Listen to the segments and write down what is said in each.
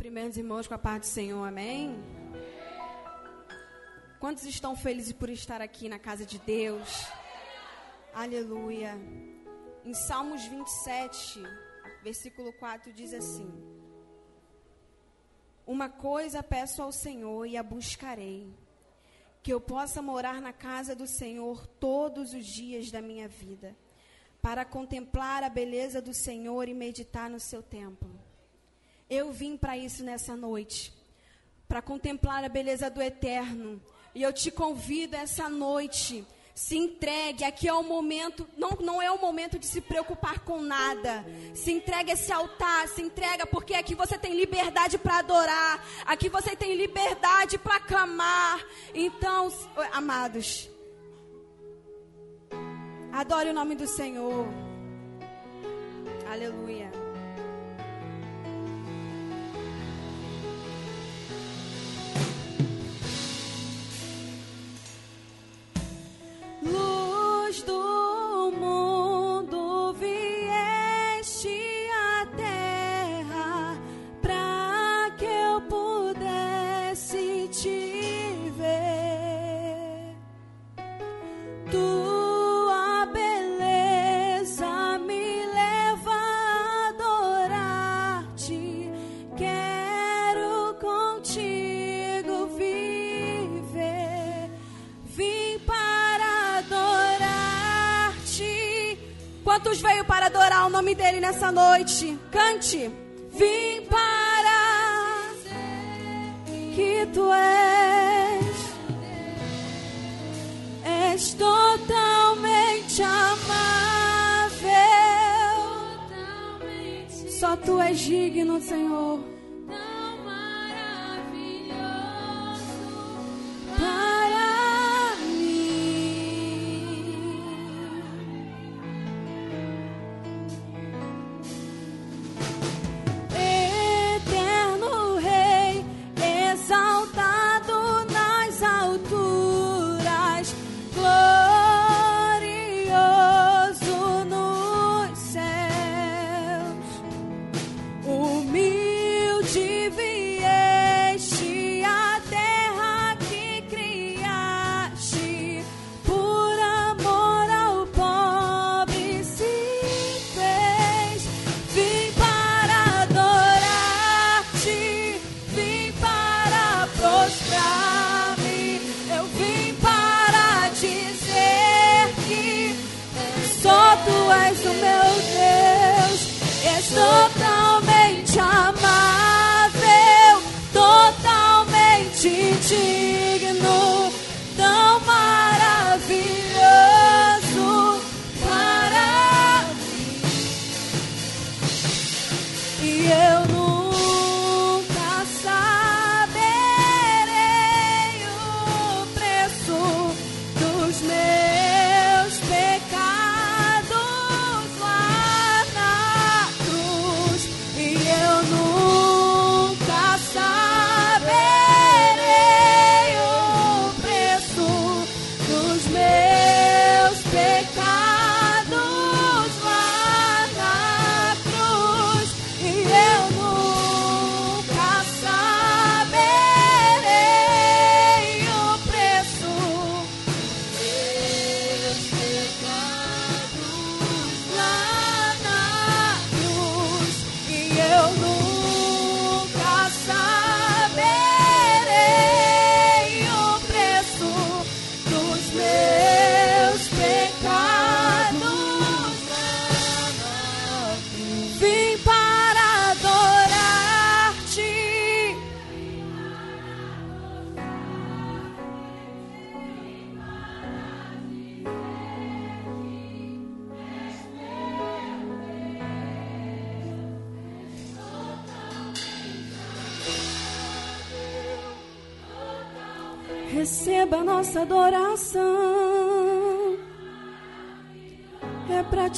Cumprimento os irmãos com a paz do Senhor, amém? Quantos estão felizes por estar aqui na casa de Deus? Aleluia. Em Salmos 27, versículo 4 diz assim: Uma coisa peço ao Senhor e a buscarei, que eu possa morar na casa do Senhor todos os dias da minha vida, para contemplar a beleza do Senhor e meditar no seu templo. Eu vim para isso nessa noite, para contemplar a beleza do eterno. E eu te convido essa noite, se entregue. Aqui é o momento, não, não é o momento de se preocupar com nada. Se entregue a esse altar, se entrega, porque aqui você tem liberdade para adorar. Aqui você tem liberdade para clamar. Então, amados, adore o nome do Senhor. Aleluia. dos. Quantos veio para adorar o nome dele nessa noite? Cante. Vim para que tu és. És totalmente amável. Só tu és digno, Senhor.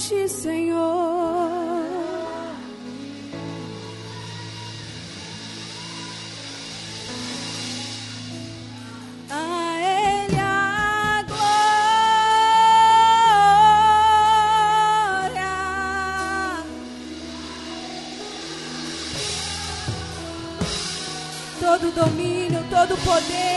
noite, Senhor. todo domínio, todo poder.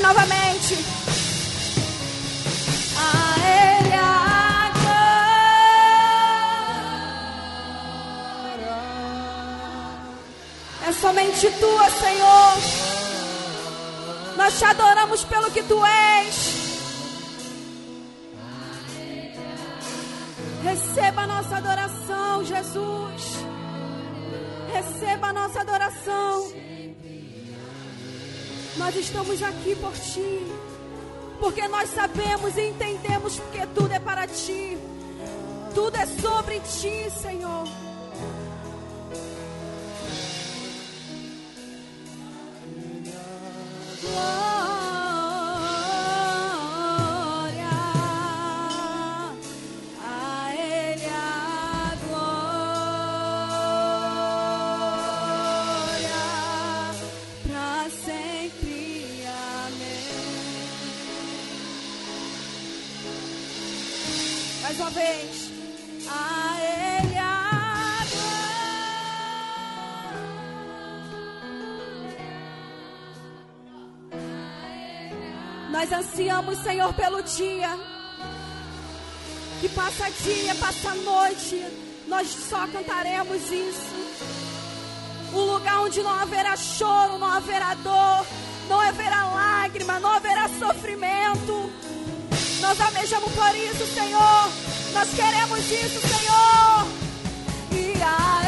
Novamente. A Ele adora. É somente Tua, Senhor. Nós te adoramos pelo que Tu és. nós estamos aqui por ti. Porque nós sabemos e entendemos que tudo é para ti. Tudo é sobre ti, Senhor. ansiamos, Senhor, pelo dia. Que passa dia, passa noite, nós só cantaremos isso. Um lugar onde não haverá choro, não haverá dor, não haverá lágrima, não haverá sofrimento. Nós almejamos por isso, Senhor. Nós queremos isso, Senhor. E a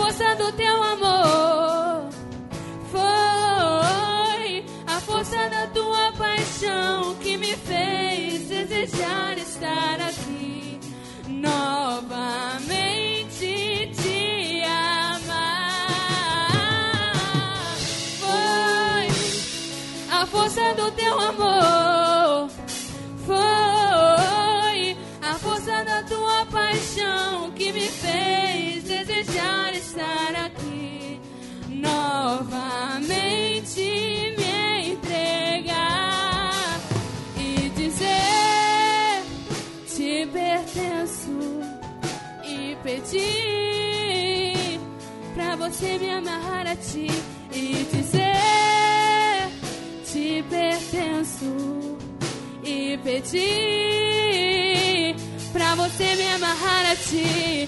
força do teu amor. Foi a força da tua paixão que me fez desejar estar aqui novamente. Te amar. Foi a força do teu amor. Você me amarrar a ti e dizer te pertenço e pedir pra você me amarrar a ti.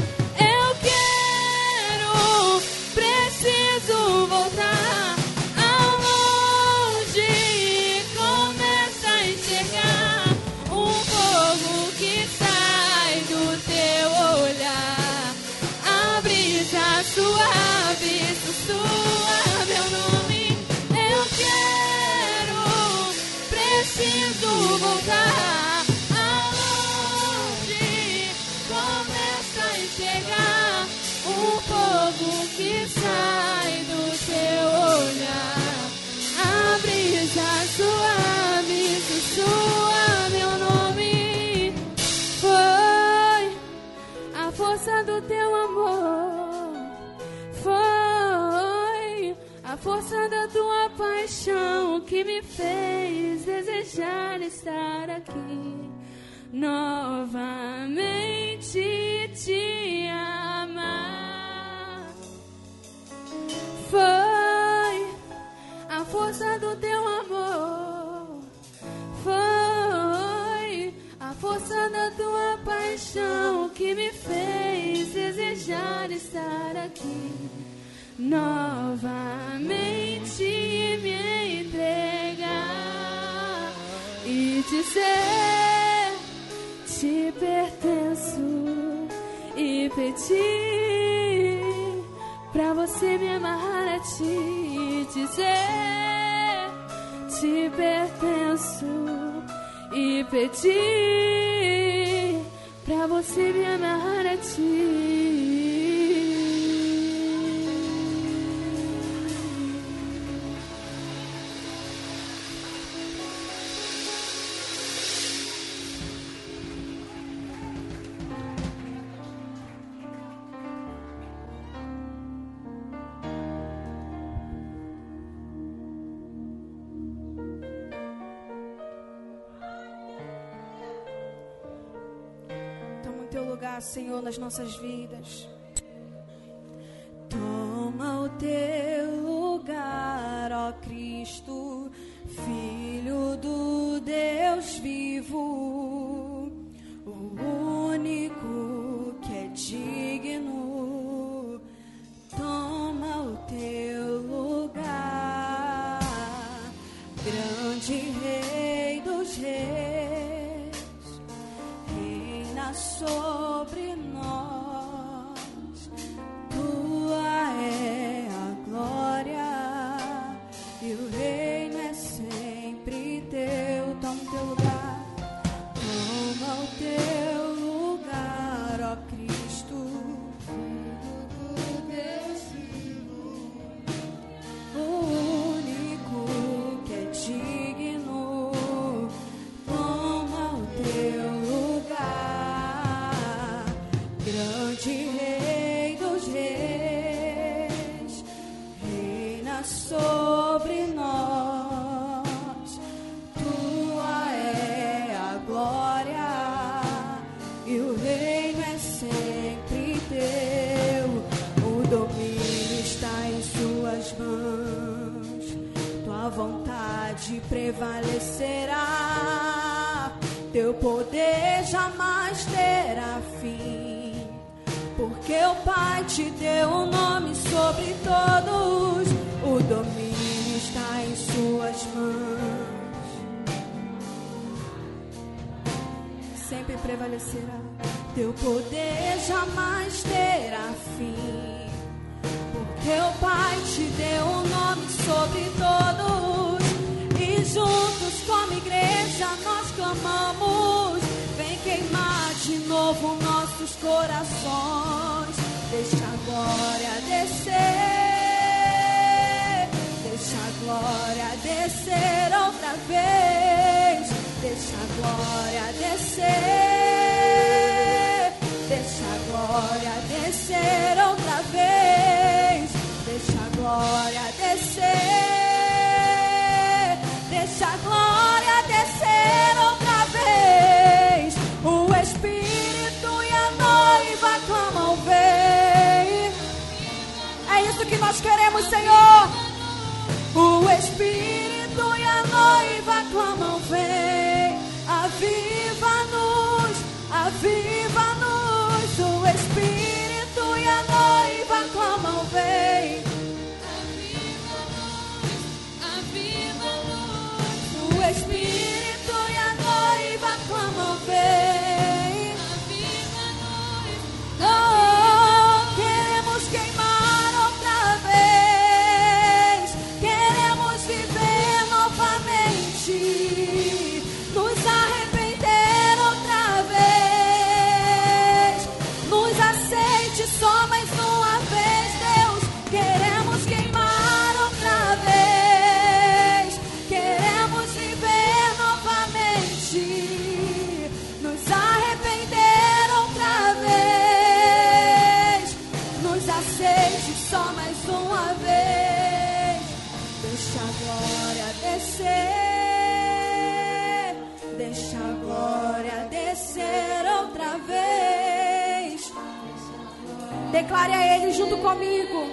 Força da tua paixão que me fez desejar estar aqui novamente te amar. Foi a força do teu amor. Foi a força da tua paixão que me fez desejar estar aqui novamente me entregar e dizer te pertenço e pedir pra você me amarrar a ti e dizer te pertenço e pedir pra você me amarrar a ti. Senhor, nas nossas vidas. Toma o teu lugar, ó Cristo, Filho do Deus vivo, o único que é digno. Toma o teu lugar, grande Rei dos Reis sobre nós. Prevalecerá. Teu poder jamais terá fim. Porque o Pai te deu um nome sobre todos. O domínio está em suas mãos. Sempre prevalecerá. Teu poder jamais terá fim. Porque o Pai te deu um nome sobre todos. Clamamos. Vem queimar de novo nossos corações. Deixa a glória descer. Deixa a glória descer outra vez. Deixa a glória descer. Deixa a glória descer outra vez. Deixa a glória descer. Isso que nós queremos, Senhor. O Espírito e a noiva clamam, vem. Aviva-nos, aviva-nos. O Espírito e a noiva clamam, vem. Declare a Ele junto comigo.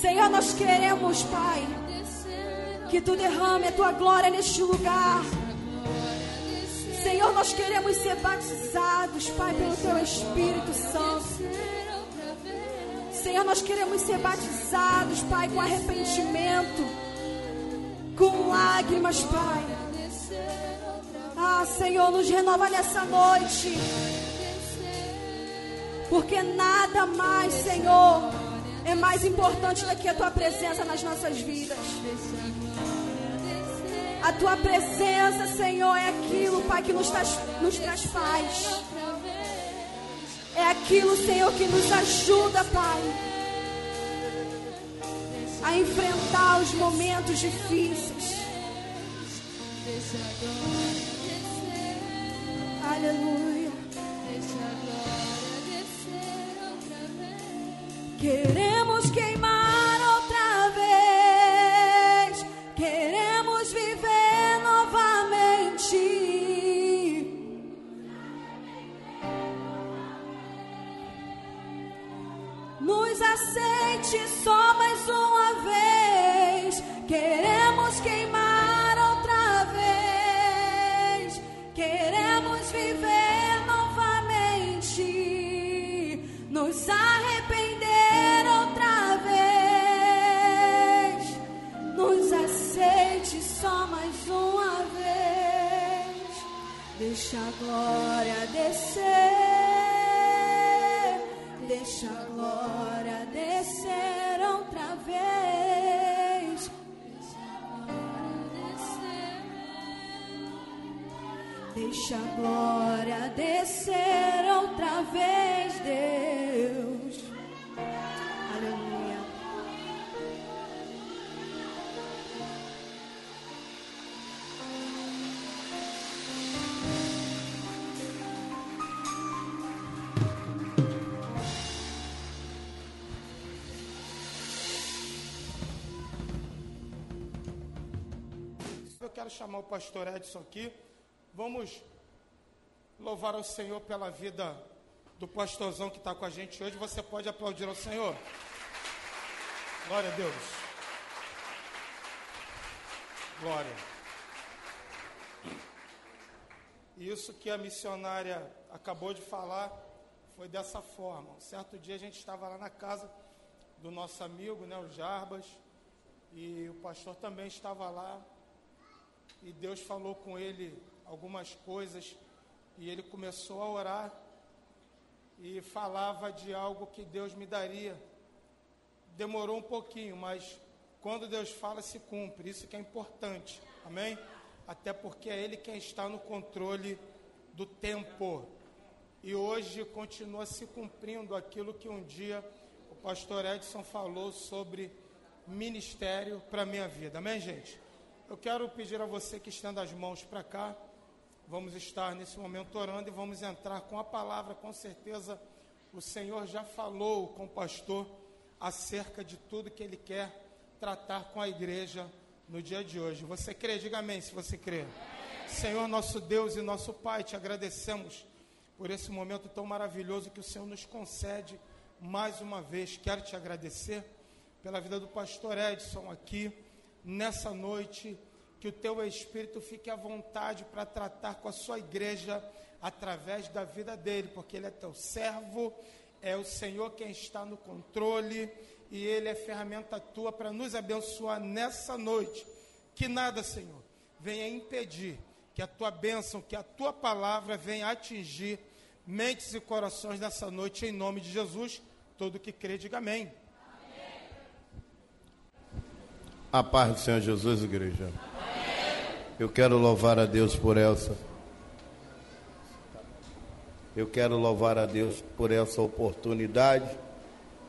Senhor, nós queremos, Pai, que tu derrame a tua glória neste lugar. Senhor, nós queremos ser batizados, Pai, pelo teu Espírito Santo. Senhor, nós queremos ser batizados, Pai, com arrependimento, com lágrimas, Pai. Ah, Senhor, nos renova nessa noite. Porque nada mais, Senhor, é mais importante do que a tua presença nas nossas vidas. A tua presença, Senhor, é aquilo, Pai, que nos traz, nos traz paz. É aquilo, Senhor, que nos ajuda, Pai, a enfrentar os momentos difíceis. Aleluia. Queremos queimar outra vez. Queremos viver novamente. Nos aceite só Deixa a glória descer. Deixa a glória descer outra vez. Deixa a glória descer outra vez, Deus. Quero chamar o pastor Edson aqui. Vamos louvar ao Senhor pela vida do pastorzão que está com a gente hoje. Você pode aplaudir ao Senhor. Glória a Deus. Glória. Isso que a missionária acabou de falar foi dessa forma. Um certo dia a gente estava lá na casa do nosso amigo, né, o Jarbas, e o pastor também estava lá e Deus falou com ele algumas coisas e ele começou a orar e falava de algo que Deus me daria. Demorou um pouquinho, mas quando Deus fala, se cumpre. Isso que é importante. Amém? até porque é Ele quem está no controle do tempo. E hoje continua se cumprindo aquilo que um dia o pastor Edson falou sobre ministério para minha vida. Amém, gente? Eu quero pedir a você que estenda as mãos para cá. Vamos estar nesse momento orando e vamos entrar com a palavra. Com certeza o Senhor já falou com o pastor acerca de tudo que ele quer tratar com a igreja no dia de hoje. Você crê? Diga amém se você crê. Senhor, nosso Deus e nosso Pai, te agradecemos por esse momento tão maravilhoso que o Senhor nos concede mais uma vez. Quero te agradecer pela vida do pastor Edson aqui nessa noite. Que o teu Espírito fique à vontade para tratar com a sua igreja através da vida dele, porque ele é teu servo, é o Senhor quem está no controle e ele é ferramenta tua para nos abençoar nessa noite. Que nada, Senhor, venha impedir que a tua bênção, que a tua palavra venha atingir mentes e corações nessa noite, em nome de Jesus. Todo que crê, diga amém. A paz do Senhor Jesus, igreja. Eu quero louvar a Deus por essa. Eu quero louvar a Deus por essa oportunidade.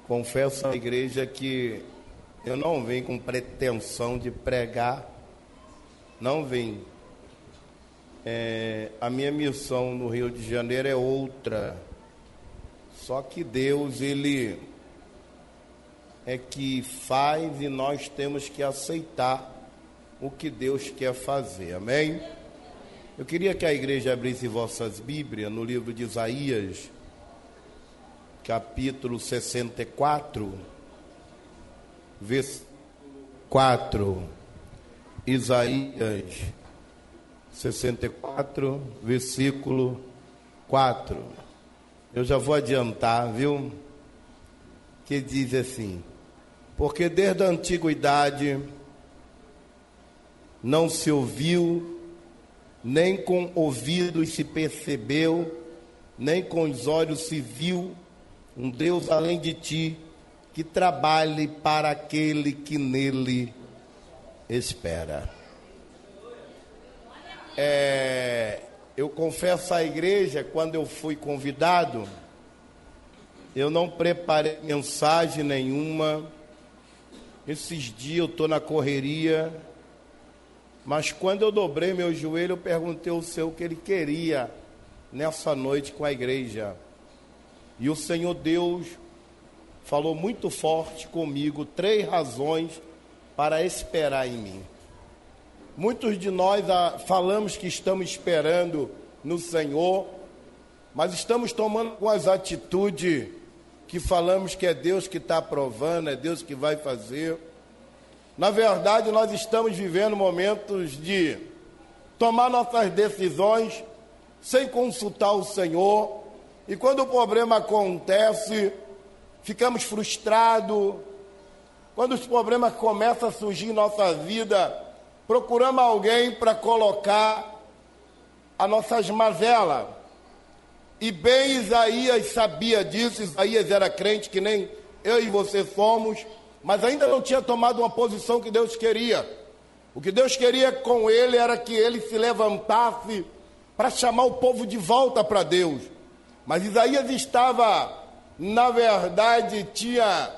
Confesso à igreja que eu não vim com pretensão de pregar, não vim é, a minha missão no Rio de Janeiro é outra. Só que Deus, Ele é que faz e nós temos que aceitar o que Deus quer fazer. Amém? Eu queria que a igreja abrisse vossas Bíblias no livro de Isaías, capítulo 64, versículo 4. Isaías 64, versículo 4. Eu já vou adiantar, viu? Que diz assim: Porque desde a antiguidade não se ouviu, nem com ouvidos se percebeu, nem com os olhos se viu um Deus além de ti que trabalhe para aquele que nele espera. É, eu confesso à igreja, quando eu fui convidado, eu não preparei mensagem nenhuma. Esses dias eu estou na correria, mas quando eu dobrei meu joelho, eu perguntei ao Senhor o que ele queria nessa noite com a igreja. E o Senhor Deus falou muito forte comigo, três razões para esperar em mim. Muitos de nós ah, falamos que estamos esperando no Senhor, mas estamos tomando algumas atitudes que falamos que é Deus que está aprovando, é Deus que vai fazer. Na verdade, nós estamos vivendo momentos de tomar nossas decisões sem consultar o Senhor, e quando o problema acontece, ficamos frustrados. Quando os problemas começam a surgir em nossa vida, procuramos alguém para colocar as nossas mazelas. E bem Isaías sabia disso, Isaías era crente que nem eu e você somos, mas ainda não tinha tomado uma posição que Deus queria. O que Deus queria com ele era que ele se levantasse para chamar o povo de volta para Deus. Mas Isaías estava, na verdade, tinha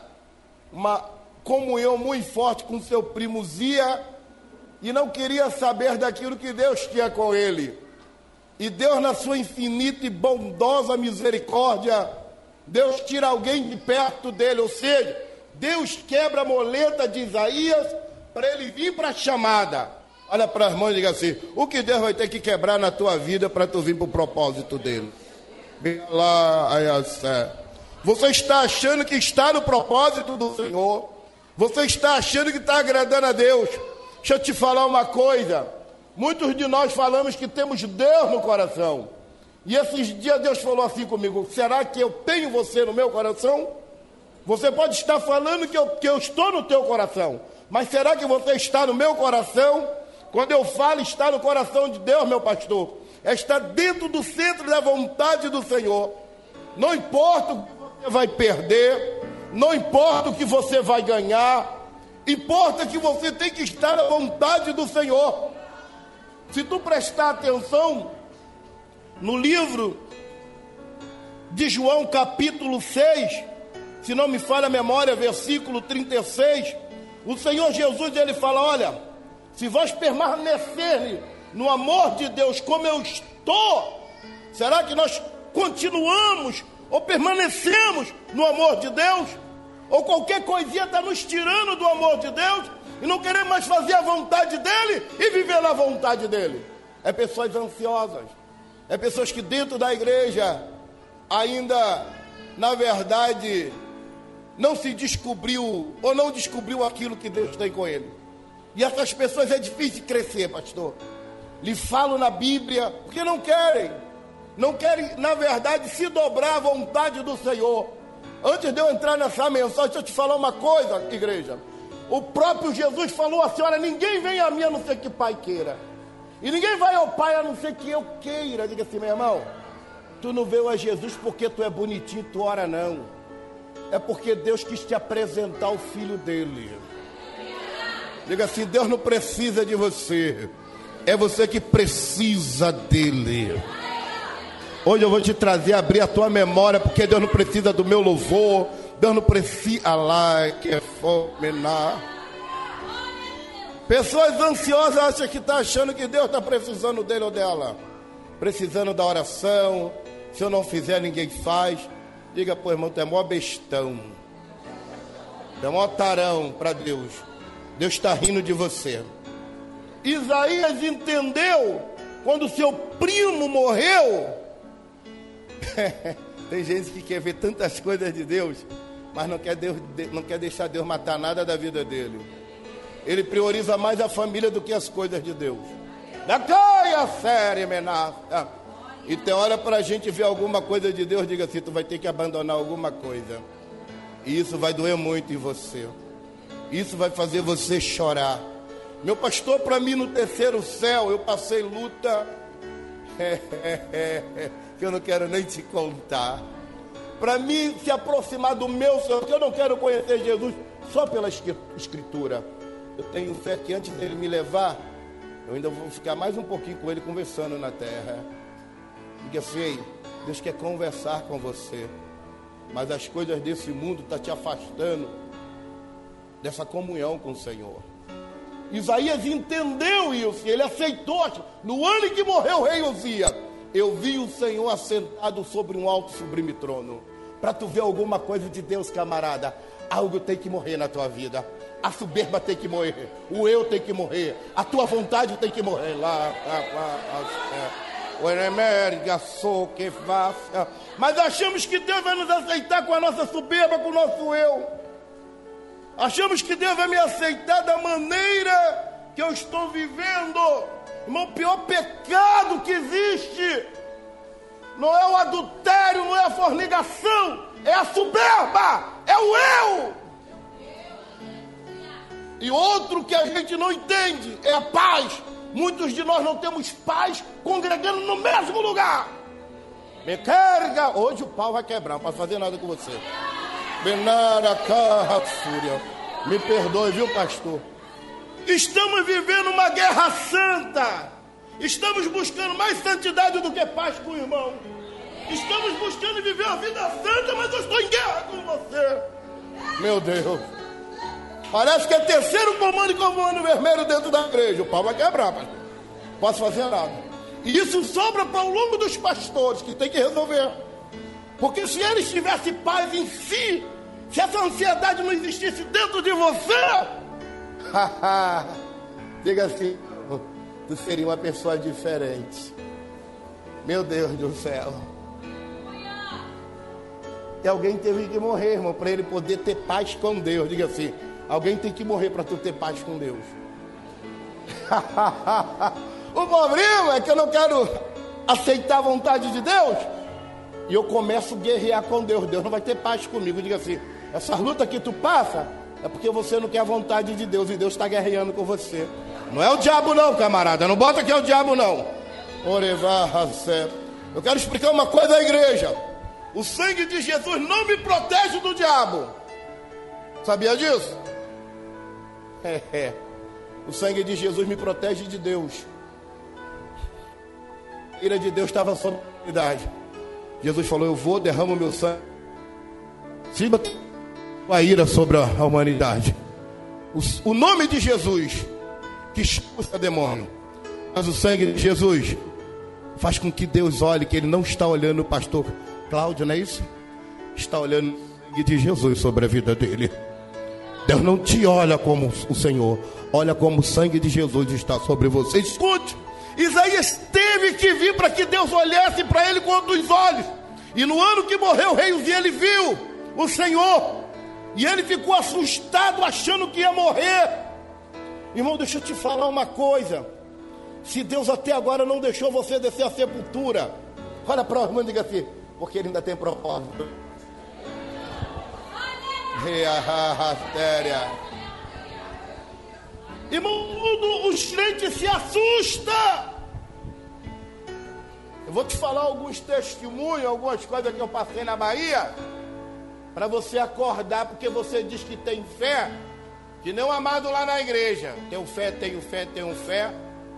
uma comunhão muito forte com seu primo Zia, e não queria saber daquilo que Deus tinha com ele. E Deus, na sua infinita e bondosa misericórdia, Deus tira alguém de perto dele, ou seja, Deus quebra a moleta de Isaías para ele vir para a chamada. Olha para as mãos e diga assim: o que Deus vai ter que quebrar na tua vida para tu vir para o propósito dele? Você está achando que está no propósito do Senhor? Você está achando que está agradando a Deus? Deixa eu te falar uma coisa. Muitos de nós falamos que temos Deus no coração. E esses dias Deus falou assim comigo: será que eu tenho você no meu coração? Você pode estar falando que eu, que eu estou no teu coração, mas será que você está no meu coração? Quando eu falo está no coração de Deus, meu pastor, é estar dentro do centro da vontade do Senhor. Não importa o que você vai perder, não importa o que você vai ganhar, Importa que você tem que estar à vontade do Senhor. Se tu prestar atenção no livro de João, capítulo 6, se não me falha a memória, versículo 36, o Senhor Jesus ele fala: Olha, se vós permanecerem no amor de Deus como eu estou, será que nós continuamos ou permanecemos no amor de Deus? Ou qualquer coisinha está nos tirando do amor de Deus e não queremos mais fazer a vontade dele e viver na vontade dele? É pessoas ansiosas, é pessoas que dentro da igreja ainda, na verdade, não se descobriu ou não descobriu aquilo que Deus tem com ele. E essas pessoas é difícil crescer, pastor. Lhe falo na Bíblia porque não querem. Não querem, na verdade, se dobrar à vontade do Senhor. Antes de eu entrar nessa mensagem, deixa eu te falar uma coisa, igreja. O próprio Jesus falou assim: olha, ninguém vem a mim a não ser que Pai queira. E ninguém vai ao Pai a não ser que eu queira. Diga assim, meu irmão, tu não veio a Jesus porque tu é bonitinho, tu ora não. É porque Deus quis te apresentar o filho dele. Diga assim: Deus não precisa de você, é você que precisa dele. Hoje eu vou te trazer, abrir a tua memória, porque Deus não precisa do meu louvor, Deus não precisa lá que é fomenar. Pessoas ansiosas acham que está achando que Deus está precisando dele ou dela, precisando da oração. Se eu não fizer, ninguém faz. Diga, pô, irmão, tu é mó bestão. Tu é mó tarão para Deus. Deus está rindo de você. Isaías entendeu quando seu primo morreu. Tem gente que quer ver tantas coisas de Deus, mas não quer, Deus, não quer deixar Deus matar nada da vida dele. Ele prioriza mais a família do que as coisas de Deus. Da caia série, menasta. E tem hora para a gente ver alguma coisa de Deus, diga assim: tu vai ter que abandonar alguma coisa. E isso vai doer muito em você. Isso vai fazer você chorar. Meu pastor, para mim no terceiro céu, eu passei luta que eu não quero nem te contar. Para mim se aproximar do meu Senhor, que eu não quero conhecer Jesus só pela escritura. Eu tenho fé que antes dele me levar, eu ainda vou ficar mais um pouquinho com ele conversando na terra. Diga assim, Deus quer conversar com você. Mas as coisas desse mundo estão tá te afastando dessa comunhão com o Senhor. Isaías entendeu isso, ele aceitou. No ano em que morreu o rei Uzias, eu vi o Senhor assentado sobre um alto sublime trono. Para tu ver alguma coisa de Deus, camarada, algo tem que morrer na tua vida. A soberba tem que morrer, o eu tem que morrer, a tua vontade tem que morrer lá. lá, lá, lá mas achamos que Deus vai nos aceitar com a nossa soberba, com o nosso eu. Achamos que Deus vai me aceitar da maneira que eu estou vivendo. Irmão, o pior pecado que existe não é o adultério, não é a fornicação, é a soberba, é o eu. E outro que a gente não entende é a paz. Muitos de nós não temos paz congregando no mesmo lugar. Me carga. Hoje o pau vai quebrar, não posso fazer nada com você. Benara. Me perdoe, viu, pastor? Estamos vivendo uma guerra santa. Estamos buscando mais santidade do que paz com o irmão. Estamos buscando viver a vida santa, mas eu estou em guerra com você. Meu Deus. Parece que é terceiro comando e comando vermelho dentro da igreja. O pau vai quebrar, pastor. Posso fazer nada. E isso sobra para o longo dos pastores que tem que resolver. Porque se eles tivessem paz em si, se essa ansiedade não existisse dentro de você, diga assim, tu seria uma pessoa diferente. Meu Deus do céu. E alguém teve que morrer, irmão, para ele poder ter paz com Deus. Diga assim, Alguém tem que morrer para tu ter paz com Deus. o problema é que eu não quero aceitar a vontade de Deus. E eu começo a guerrear com Deus. Deus não vai ter paz comigo. Diga assim: essa luta que tu passa é porque você não quer a vontade de Deus e Deus está guerreando com você. Não é o diabo, não, camarada. Não bota que é o diabo, não. Eu quero explicar uma coisa à igreja. O sangue de Jesus não me protege do diabo. Sabia disso? É, é. O sangue de Jesus me protege de Deus. a ira de Deus estava sobre a humanidade. Jesus falou: Eu vou, derramo meu sangue. Cima a ira sobre a humanidade. O, o nome de Jesus que expulsa demônio. Mas o sangue de Jesus faz com que Deus olhe, que Ele não está olhando o pastor Cláudio, não é isso? Está olhando o sangue de Jesus sobre a vida dele. Deus não te olha como o Senhor, olha como o sangue de Jesus está sobre você. Escute, Isaías teve que vir para que Deus olhasse para ele com outros olhos. E no ano que morreu o rei ele viu o Senhor. E ele ficou assustado, achando que ia morrer. Irmão, deixa eu te falar uma coisa. Se Deus até agora não deixou você descer a sepultura, olha para o irmão e diga assim, porque ele ainda tem propósito. Irmão, os crentes se assustam. Eu vou te falar alguns testemunhos, algumas coisas que eu passei na Bahia, para você acordar, porque você diz que tem fé, que nem o amado lá na igreja. Tenho fé, tenho fé, tenho fé.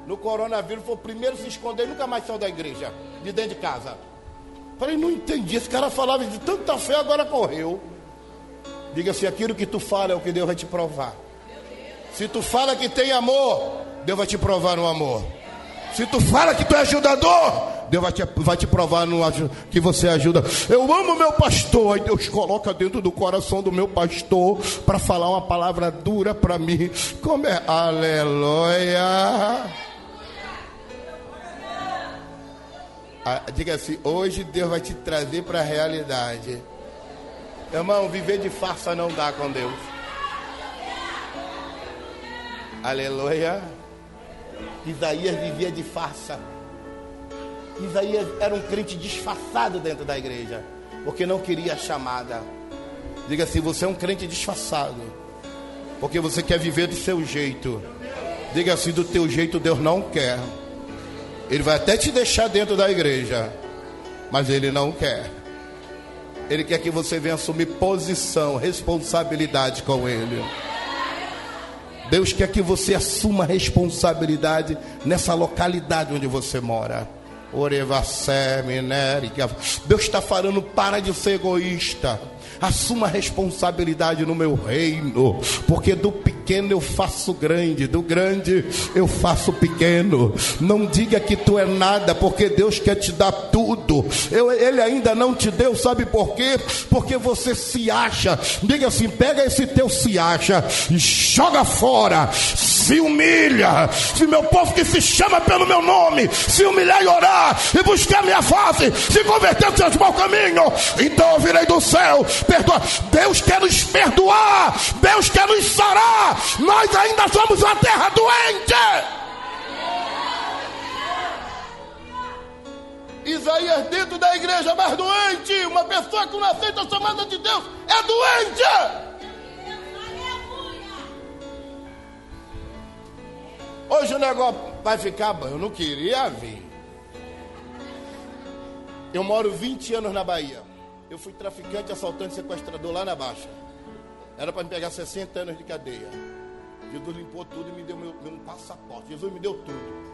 No coronavírus foi o primeiro se esconder, nunca mais saiu da igreja, de dentro de casa. Falei, não entendi. Esse cara falava de tanta fé, agora correu. Diga se aquilo que tu fala é o que Deus vai te provar. Se tu fala que tem amor, Deus vai te provar no amor. Se tu fala que tu é ajudador, Deus vai te, vai te provar no, que você ajuda. Eu amo meu pastor. Aí Deus coloca dentro do coração do meu pastor para falar uma palavra dura para mim. Como é? Aleluia. Ah, diga assim: hoje Deus vai te trazer para a realidade. Irmão, viver de farsa não dá com Deus. Aleluia. Isaías vivia de farsa. Isaías era um crente disfarçado dentro da igreja, porque não queria a chamada. Diga assim: você é um crente disfarçado, porque você quer viver do seu jeito. Diga assim: do teu jeito Deus não quer. Ele vai até te deixar dentro da igreja, mas ele não quer. Ele quer que você venha assumir posição, responsabilidade com ele. Deus quer que você assuma responsabilidade nessa localidade onde você mora. Deus está falando, para de ser egoísta. Assuma responsabilidade no meu reino, porque do pequeno eu faço grande, do grande eu faço pequeno. Não diga que tu é nada, porque Deus quer te dar tudo. Eu, ele ainda não te deu, sabe por quê? Porque você se acha. Diga assim: pega esse teu se acha e joga fora se humilha, se meu povo que se chama pelo meu nome, se humilhar e orar, e buscar minha face, se converter nos seus maus caminhos, então eu virei do céu, perdoa. Deus quer nos perdoar, Deus quer nos sarar, nós ainda somos uma terra doente. Isaías dentro da igreja mais doente, uma pessoa que não aceita a chamada de Deus é doente. Hoje o negócio vai ficar bom. Eu não queria vir. Eu moro 20 anos na Bahia. Eu fui traficante, assaltante, sequestrador lá na Baixa. Era para me pegar 60 anos de cadeia. Jesus limpou tudo e me deu meu, meu passaporte. Jesus me deu tudo.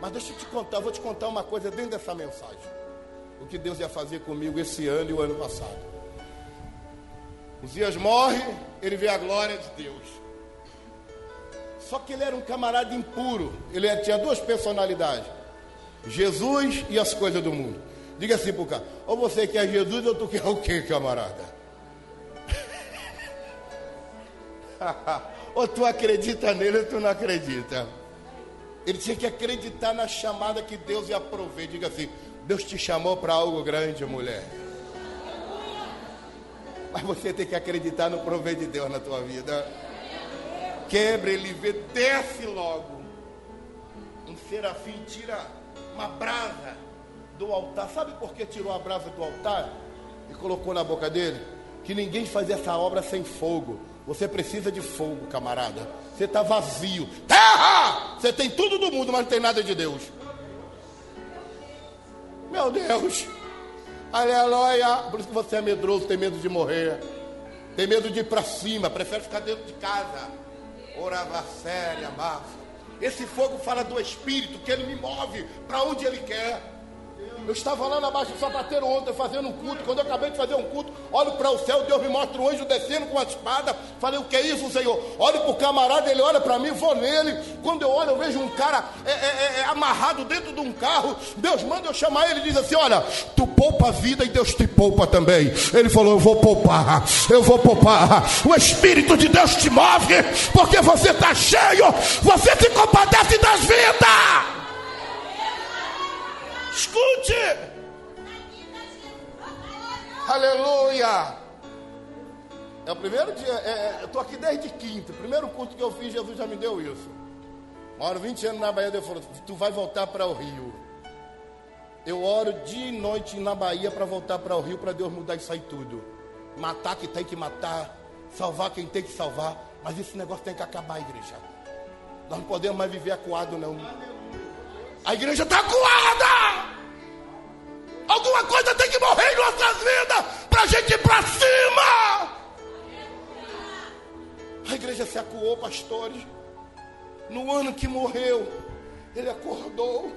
Mas deixa eu te contar, vou te contar uma coisa dentro dessa mensagem. O que Deus ia fazer comigo esse ano e o ano passado. Os dias morre, ele vê a glória de Deus. Só que ele era um camarada impuro. Ele tinha duas personalidades: Jesus e as coisas do mundo. Diga assim para o cara: ou você quer Jesus ou tu quer o quê, camarada? ou tu acredita nele ou tu não acredita. Ele tinha que acreditar na chamada que Deus ia prover. Diga assim: Deus te chamou para algo grande, mulher. Mas você tem que acreditar no prover de Deus na tua vida quebra, ele vê, desce logo. Um serafim tira uma brasa do altar. Sabe por que tirou a brasa do altar e colocou na boca dele? Que ninguém faz essa obra sem fogo. Você precisa de fogo, camarada. Você está vazio. Terra! Você tem tudo do mundo, mas não tem nada de Deus. Meu Deus. Aleluia. Por isso que você é medroso, tem medo de morrer. Tem medo de ir para cima, prefere ficar dentro de casa. Orava séria, massa. Esse fogo fala do Espírito, que ele me move para onde ele quer. Eu estava lá na Baixa Sapateiro ontem fazendo um culto. Quando eu acabei de fazer um culto, olho para o céu, Deus me mostra um anjo descendo com a espada. Falei, o que é isso, Senhor? Olho para o camarada, ele olha para mim, vou nele. Quando eu olho, eu vejo um cara é, é, é, é, amarrado dentro de um carro. Deus manda eu chamar ele e diz assim: Olha, tu poupa a vida e Deus te poupa também. Ele falou: Eu vou poupar, eu vou poupar. O Espírito de Deus te move, porque você está cheio, você se compadece das vidas. Escute! Aleluia! É o primeiro dia, é, é eu estou aqui desde quinta. Primeiro culto que eu fiz, Jesus já me deu isso. Moro 20 anos na Bahia, Deus falou: Tu vai voltar para o Rio. Eu oro dia e noite na Bahia para voltar para o Rio, para Deus mudar isso aí tudo. Matar quem tem que matar, salvar quem tem que salvar. Mas esse negócio tem que acabar, igreja. Nós não podemos mais viver acuado, não. A igreja está acuada. Alguma coisa tem que morrer em nossas vidas para a gente ir para cima. A igreja se acuou, pastores. No ano que morreu, ele acordou.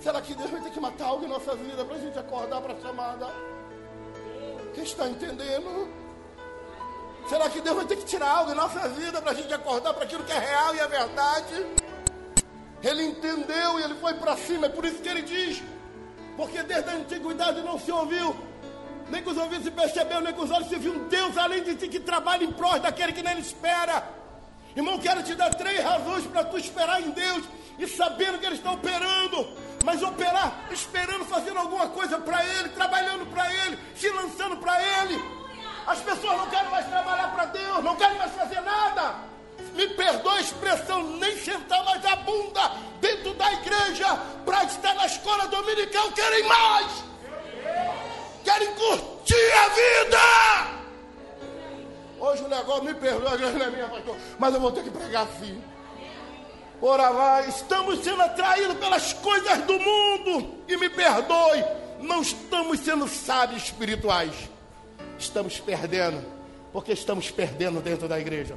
Será que Deus vai ter que matar algo em nossa vida para a gente acordar para a chamada? Quem está entendendo? Será que Deus vai ter que tirar algo em nossa vida para a gente acordar para aquilo que é real e é verdade? Ele entendeu e ele foi para cima. É por isso que ele diz: porque desde a antiguidade não se ouviu, nem com os ouvidos se percebeu, nem com os olhos se viu um Deus além de ti que trabalha em prol daquele que nele espera. Irmão, quero te dar três razões para tu esperar em Deus e sabendo que Ele está operando, mas operar esperando, fazendo alguma coisa para Ele, trabalhando para Ele, se lançando para Ele. As pessoas não querem mais trabalhar para Deus, não querem mais fazer nada me perdoa a expressão, nem sentar mais a bunda dentro da igreja para estar na escola dominical, querem mais, querem curtir a vida. Hoje o negócio, me perdoa, a igreja é minha, pastor, mas eu vou ter que pregar assim. Ora lá, estamos sendo atraídos pelas coisas do mundo, e me perdoe, não estamos sendo sábios espirituais, estamos perdendo, porque estamos perdendo dentro da igreja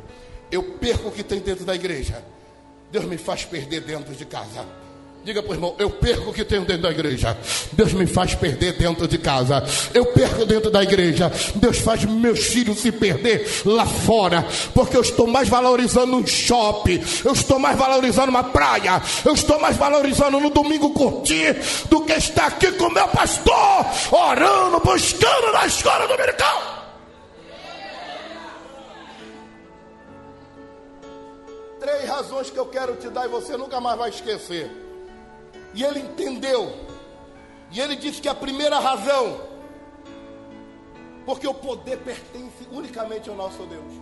eu perco o que tem dentro da igreja. Deus me faz perder dentro de casa. Diga para o irmão, eu perco o que tenho dentro da igreja. Deus me faz perder dentro de casa. Eu perco dentro da igreja. Deus faz meus filhos se perder lá fora. Porque eu estou mais valorizando um shopping. Eu estou mais valorizando uma praia. Eu estou mais valorizando no domingo curtir do que estar aqui com meu pastor, orando, buscando na escola dominical. Três razões que eu quero te dar e você nunca mais vai esquecer. E ele entendeu. E ele disse que a primeira razão, porque o poder pertence unicamente ao nosso Deus.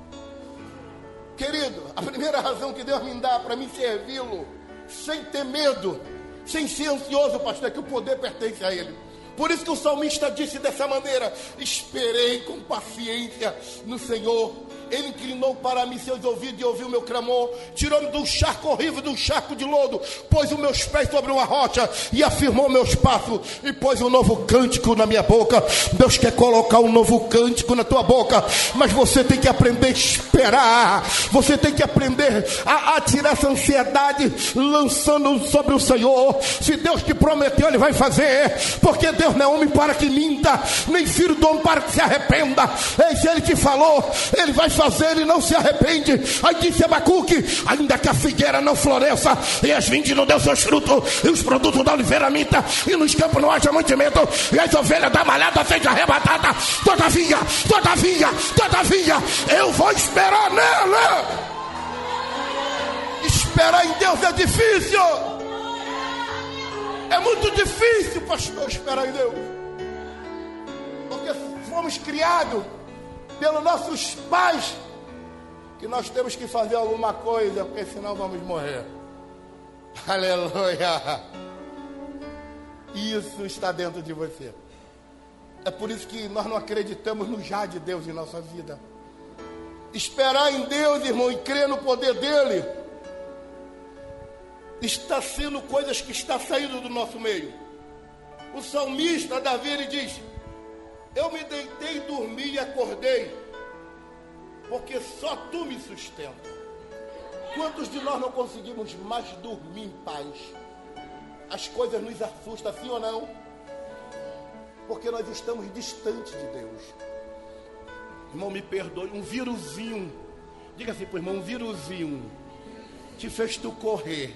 Querido, a primeira razão que Deus me dá para me servi-lo, sem ter medo, sem ser ansioso, pastor, é que o poder pertence a Ele. Por isso que o salmista disse dessa maneira: Esperei com paciência no Senhor ele inclinou para mim seus ouvidos e ouviu meu clamor. Tirou-me do charco horrível, do charco de lodo. Pôs os meus pés sobre uma rocha e afirmou meus passos. E pôs um novo cântico na minha boca. Deus quer colocar um novo cântico na tua boca. Mas você tem que aprender a esperar. Você tem que aprender a, a tirar essa ansiedade lançando sobre o Senhor. Se Deus te prometeu, Ele vai fazer. Porque Deus não é homem para que minta, nem filho do homem para que se arrependa. E se Ele te falou, Ele vai fazer fazer e não se arrepende. Aí disse Abacuque: ainda que a figueira não floresça, e as vindes não deu seus frutos, e os produtos da oliveira minta, e nos campos não haja mantimento, e as ovelhas da malhada sejam arrebatadas. Todavia, todavia, todavia, eu vou esperar nele. Esperar em Deus é difícil. É muito difícil, pastor, esperar em Deus. Porque fomos criados pelos nossos pais, que nós temos que fazer alguma coisa, porque senão vamos morrer. Aleluia! Isso está dentro de você. É por isso que nós não acreditamos no já de Deus em nossa vida. Esperar em Deus, irmão, e crer no poder dele, está sendo coisas que está saindo do nosso meio. O salmista Davi ele diz: eu me deitei, dormi e acordei, porque só tu me sustenta. Quantos de nós não conseguimos mais dormir em paz? As coisas nos assustam, sim ou não? porque nós estamos distantes de Deus. Irmão, me perdoe, um vírusinho, diga assim, irmão, um vírusinho te fez tu correr.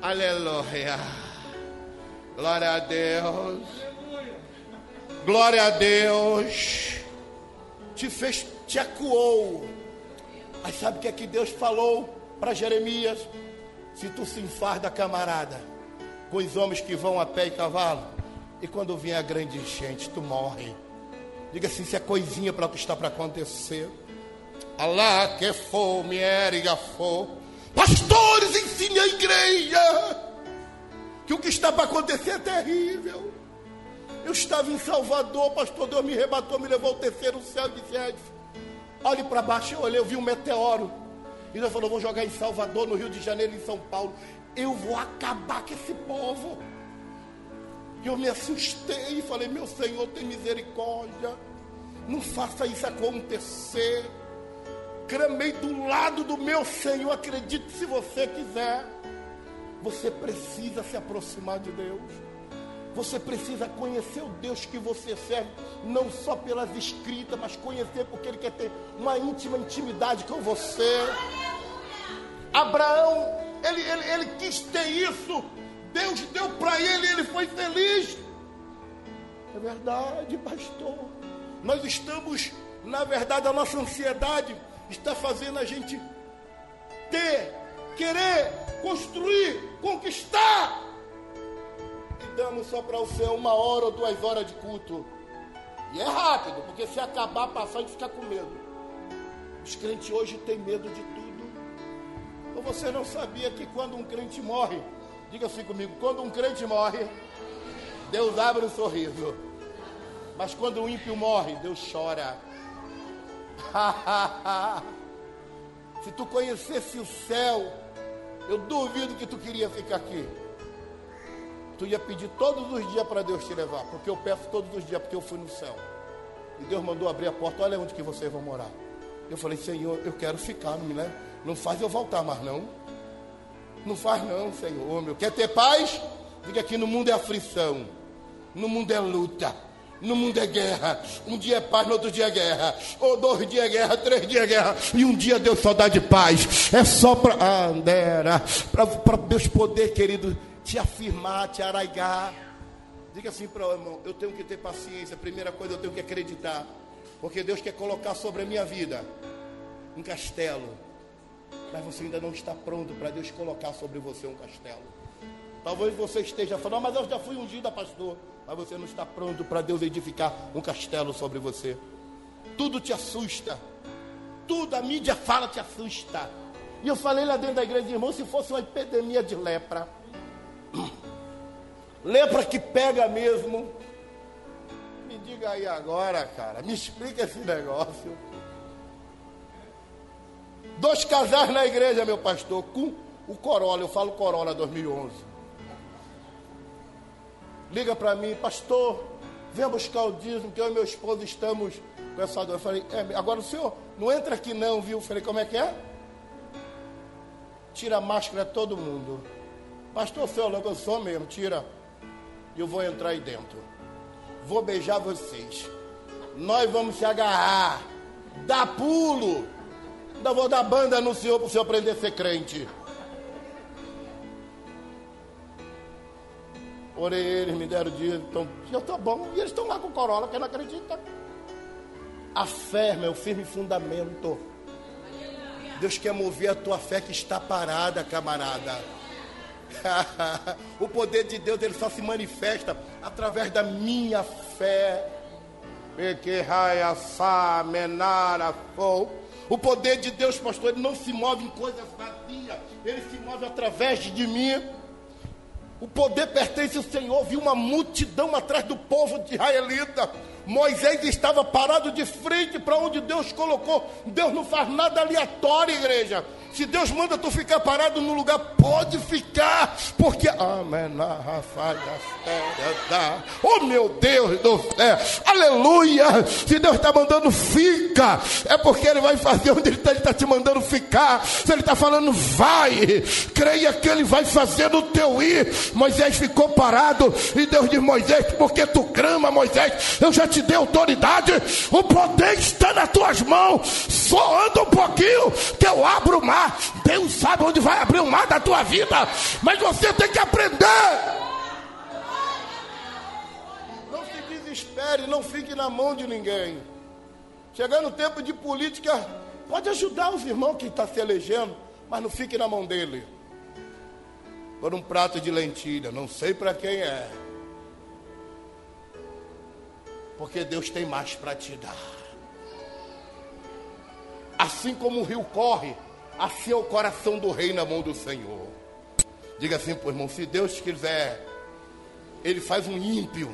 Aleluia. Glória a Deus. Glória a Deus. Te fez, te acuou. Mas sabe o que é que Deus falou para Jeremias? Se tu se enfarda, camarada, com os homens que vão a pé e cavalo, e quando vier a grande enchente, tu morre. Diga assim, se é coisinha para o que está para acontecer. Alá que for, me erga for. Pastores, ensine a igreja que o que está para acontecer é terrível. Eu estava em Salvador, pastor Deus me rebatou, me levou ao terceiro céu e disse: olhe para baixo. Eu olhei, eu vi um meteoro. E Deus falou: vou jogar em Salvador, no Rio de Janeiro, em São Paulo. Eu vou acabar com esse povo. E eu me assustei e falei: meu Senhor, tem misericórdia. Não faça isso acontecer. Cramei do lado do meu Senhor, acredite se você quiser. Você precisa se aproximar de Deus. Você precisa conhecer o Deus que você serve, não só pelas escritas, mas conhecer porque Ele quer ter uma íntima intimidade com você. Abraão, ele, ele, ele quis ter isso, Deus deu para ele e ele foi feliz. É verdade, pastor. Nós estamos, na verdade, a nossa ansiedade está fazendo a gente ter, querer, construir, conquistar. E damos só para o céu uma hora ou duas horas de culto. E é rápido, porque se acabar, passar, a gente fica com medo. Os crentes hoje têm medo de tudo. Ou você não sabia que quando um crente morre, diga assim comigo, quando um crente morre, Deus abre um sorriso. Mas quando o ímpio morre, Deus chora. Se tu conhecesse o céu, eu duvido que tu queria ficar aqui. Tu ia pedir todos os dias para Deus te levar, porque eu peço todos os dias, porque eu fui no céu. E Deus mandou abrir a porta, olha onde que vocês vão morar. Eu falei, Senhor, eu quero ficar, não me leva. Não faz eu voltar mais não. Não faz não, Senhor. Meu. Quer ter paz? Diga que no mundo é aflição. No mundo é luta. No mundo é guerra. Um dia é paz, no outro dia é guerra. Ou dois dias é guerra, três dias é guerra. E um dia Deus só dá de paz. É só para. Ah. Para Deus poder, querido, te afirmar, te arraigar. Diga assim para o irmão: eu tenho que ter paciência. Primeira coisa, eu tenho que acreditar. Porque Deus quer colocar sobre a minha vida um castelo. Mas você ainda não está pronto para Deus colocar sobre você um castelo. Talvez você esteja falando, mas eu já fui ungida, pastor mas você não está pronto para Deus edificar um castelo sobre você. Tudo te assusta. Tudo a mídia fala te assusta. E eu falei lá dentro da igreja, irmão, se fosse uma epidemia de lepra, lepra que pega mesmo, me diga aí agora, cara, me explica esse negócio. Dois casais na igreja, meu pastor, com o Corolla, eu falo Corolla 2011 liga para mim, pastor, venha buscar o dízimo, que eu e meu esposo estamos com essa dor. Eu falei, é, agora o senhor não entra aqui não, viu? Eu falei, como é que é? Tira a máscara todo mundo. Pastor, louco, eu sou mesmo, tira. Eu vou entrar aí dentro. Vou beijar vocês. Nós vamos se agarrar. Dar pulo. Ainda vou dar banda no senhor para o senhor aprender a ser crente. Orei eles, me deram dia, então, eu estou bom. E eles estão lá com Corolla, que não acredita. A fé, meu firme fundamento. Deus quer mover a tua fé que está parada, camarada. o poder de Deus ele só se manifesta através da minha fé. O poder de Deus, pastor, ele não se move em coisas vazias, ele se move através de mim. O poder pertence ao Senhor. Vi uma multidão atrás do povo de israelita. Moisés estava parado de frente para onde Deus colocou. Deus não faz nada aleatório, igreja. Se Deus manda tu ficar parado no lugar, pode ficar, porque amém. Oh meu Deus do céu, aleluia. Se Deus está mandando, fica, é porque Ele vai fazer onde Ele está tá te mandando ficar. Se Ele está falando, vai, creia que Ele vai fazer no teu ir. Moisés ficou parado e Deus diz: Moisés, porque tu crama, Moisés, eu já te dei autoridade, o poder está nas tuas mãos. Só anda um pouquinho que eu abro o mar. Deus sabe onde vai abrir o mar da tua vida, mas você tem que aprender. Não se desespere, não fique na mão de ninguém. Chegando o tempo de política, pode ajudar os irmãos que estão tá se elegendo, mas não fique na mão dele. Por um prato de lentilha, não sei para quem é. Porque Deus tem mais para te dar. Assim como o rio corre, assim é o coração do rei na mão do Senhor. Diga assim, pô, irmão, se Deus quiser, Ele faz um ímpio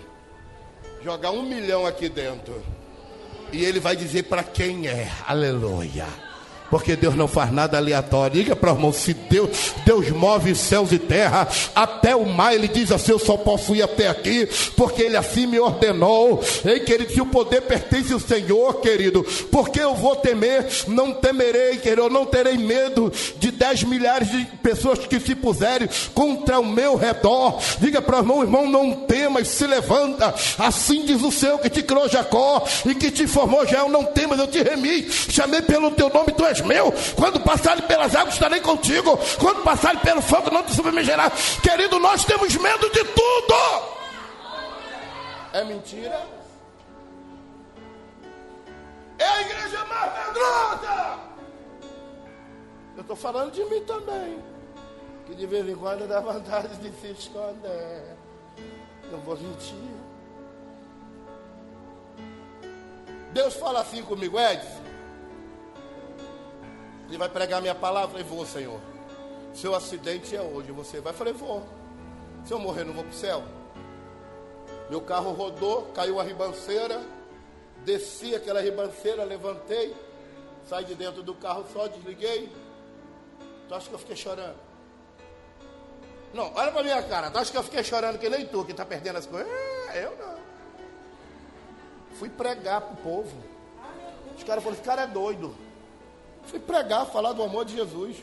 jogar um milhão aqui dentro. E Ele vai dizer para quem é. Aleluia. Porque Deus não faz nada aleatório. Diga para o irmão: se Deus, Deus move céus e terra, até o mar, Ele diz assim: Eu só posso ir até aqui, porque Ele assim me ordenou. Ei, querido, se o poder pertence ao Senhor, querido, porque eu vou temer? Não temerei, querido, eu não terei medo de dez milhares de pessoas que se puserem contra o meu redor. Diga para o irmão: irmão, não temas, se levanta. Assim diz o Senhor que te criou Jacó e que te formou Jael. Não temas, eu te remi, chamei pelo teu nome, tu és meu. Quando passarem pelas águas, estarei contigo. Quando passarem pelo fogo, não te submergerá. Querido, nós temos medo de tudo. É mentira? É a igreja mais medrosa. Eu estou falando de mim também. Que de vez em quando dá vontade de se esconder. Não vou mentir. Deus fala assim comigo, Edson. Ele vai pregar minha palavra. Falei, vou, Senhor. Seu acidente é hoje. Você vai? Eu falei, vou. Se eu morrer, não vou para o céu. Meu carro rodou, caiu a ribanceira. Desci aquela ribanceira, levantei. Saí de dentro do carro só, desliguei. Tu acha que eu fiquei chorando? Não, olha para minha cara. Tu acha que eu fiquei chorando que nem tu, que está perdendo as coisas? É, eu não. Fui pregar para o povo. Os caras falaram, esse cara é doido. Fui pregar, falar do amor de Jesus.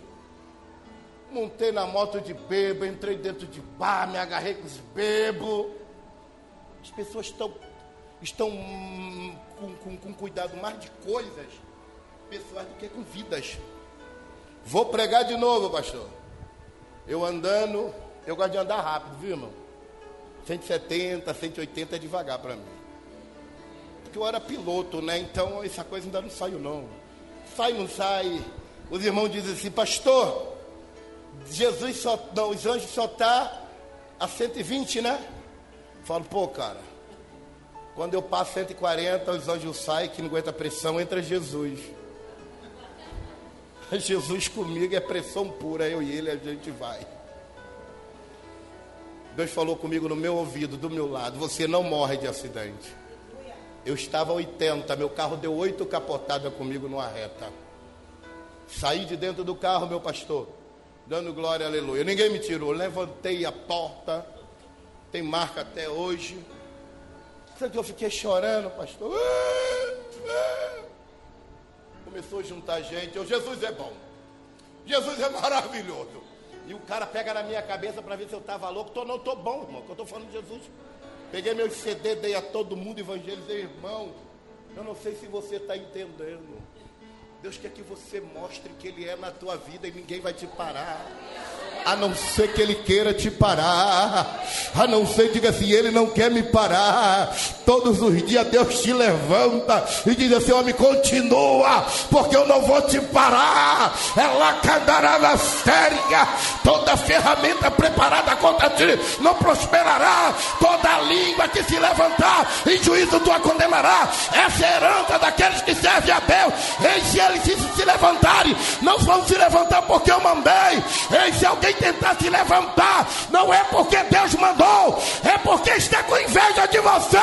Montei na moto de bebo, entrei dentro de bar, me agarrei com os bebos. As pessoas estão, estão com, com, com cuidado mais de coisas pessoais do que com vidas. Vou pregar de novo, pastor. Eu andando, eu gosto de andar rápido, viu, irmão? 170, 180 é devagar para mim. Porque eu era piloto, né? Então essa coisa ainda não saiu, não sai, não sai. Os irmãos dizem assim, pastor, Jesus só, não, os anjos só tá a 120, né? Falo, pô, cara, quando eu passo 140, os anjos saem, que não aguenta pressão, entra Jesus. Jesus comigo é pressão pura, eu e ele a gente vai. Deus falou comigo no meu ouvido, do meu lado: você não morre de acidente. Eu estava a 80, meu carro deu oito capotadas comigo numa reta. Saí de dentro do carro, meu pastor, dando glória, aleluia. Ninguém me tirou, levantei a porta, tem marca até hoje. Sabe que eu fiquei chorando, pastor? Começou a juntar gente. Eu, Jesus é bom, Jesus é maravilhoso. E o cara pega na minha cabeça para ver se eu estava louco. Tô, não, estou bom, irmão, que eu estou falando de Jesus. Peguei meu CD, dei a todo mundo, evangelizei, irmão. Eu não sei se você está entendendo. Deus quer que você mostre que Ele é na tua vida e ninguém vai te parar a não ser que ele queira te parar, a não ser, diga assim, ele não quer me parar. Todos os dias Deus te levanta e diz assim: homem, continua, porque eu não vou te parar. Ela cantará na séria, toda ferramenta preparada contra ti não prosperará, toda língua que se levantar em juízo tu a condenará. Essa é herança daqueles que servem a Deus. E se eles se levantarem, não vão se levantar porque eu mandei. E se alguém tentar se levantar, não é porque Deus mandou, é porque está com inveja de você.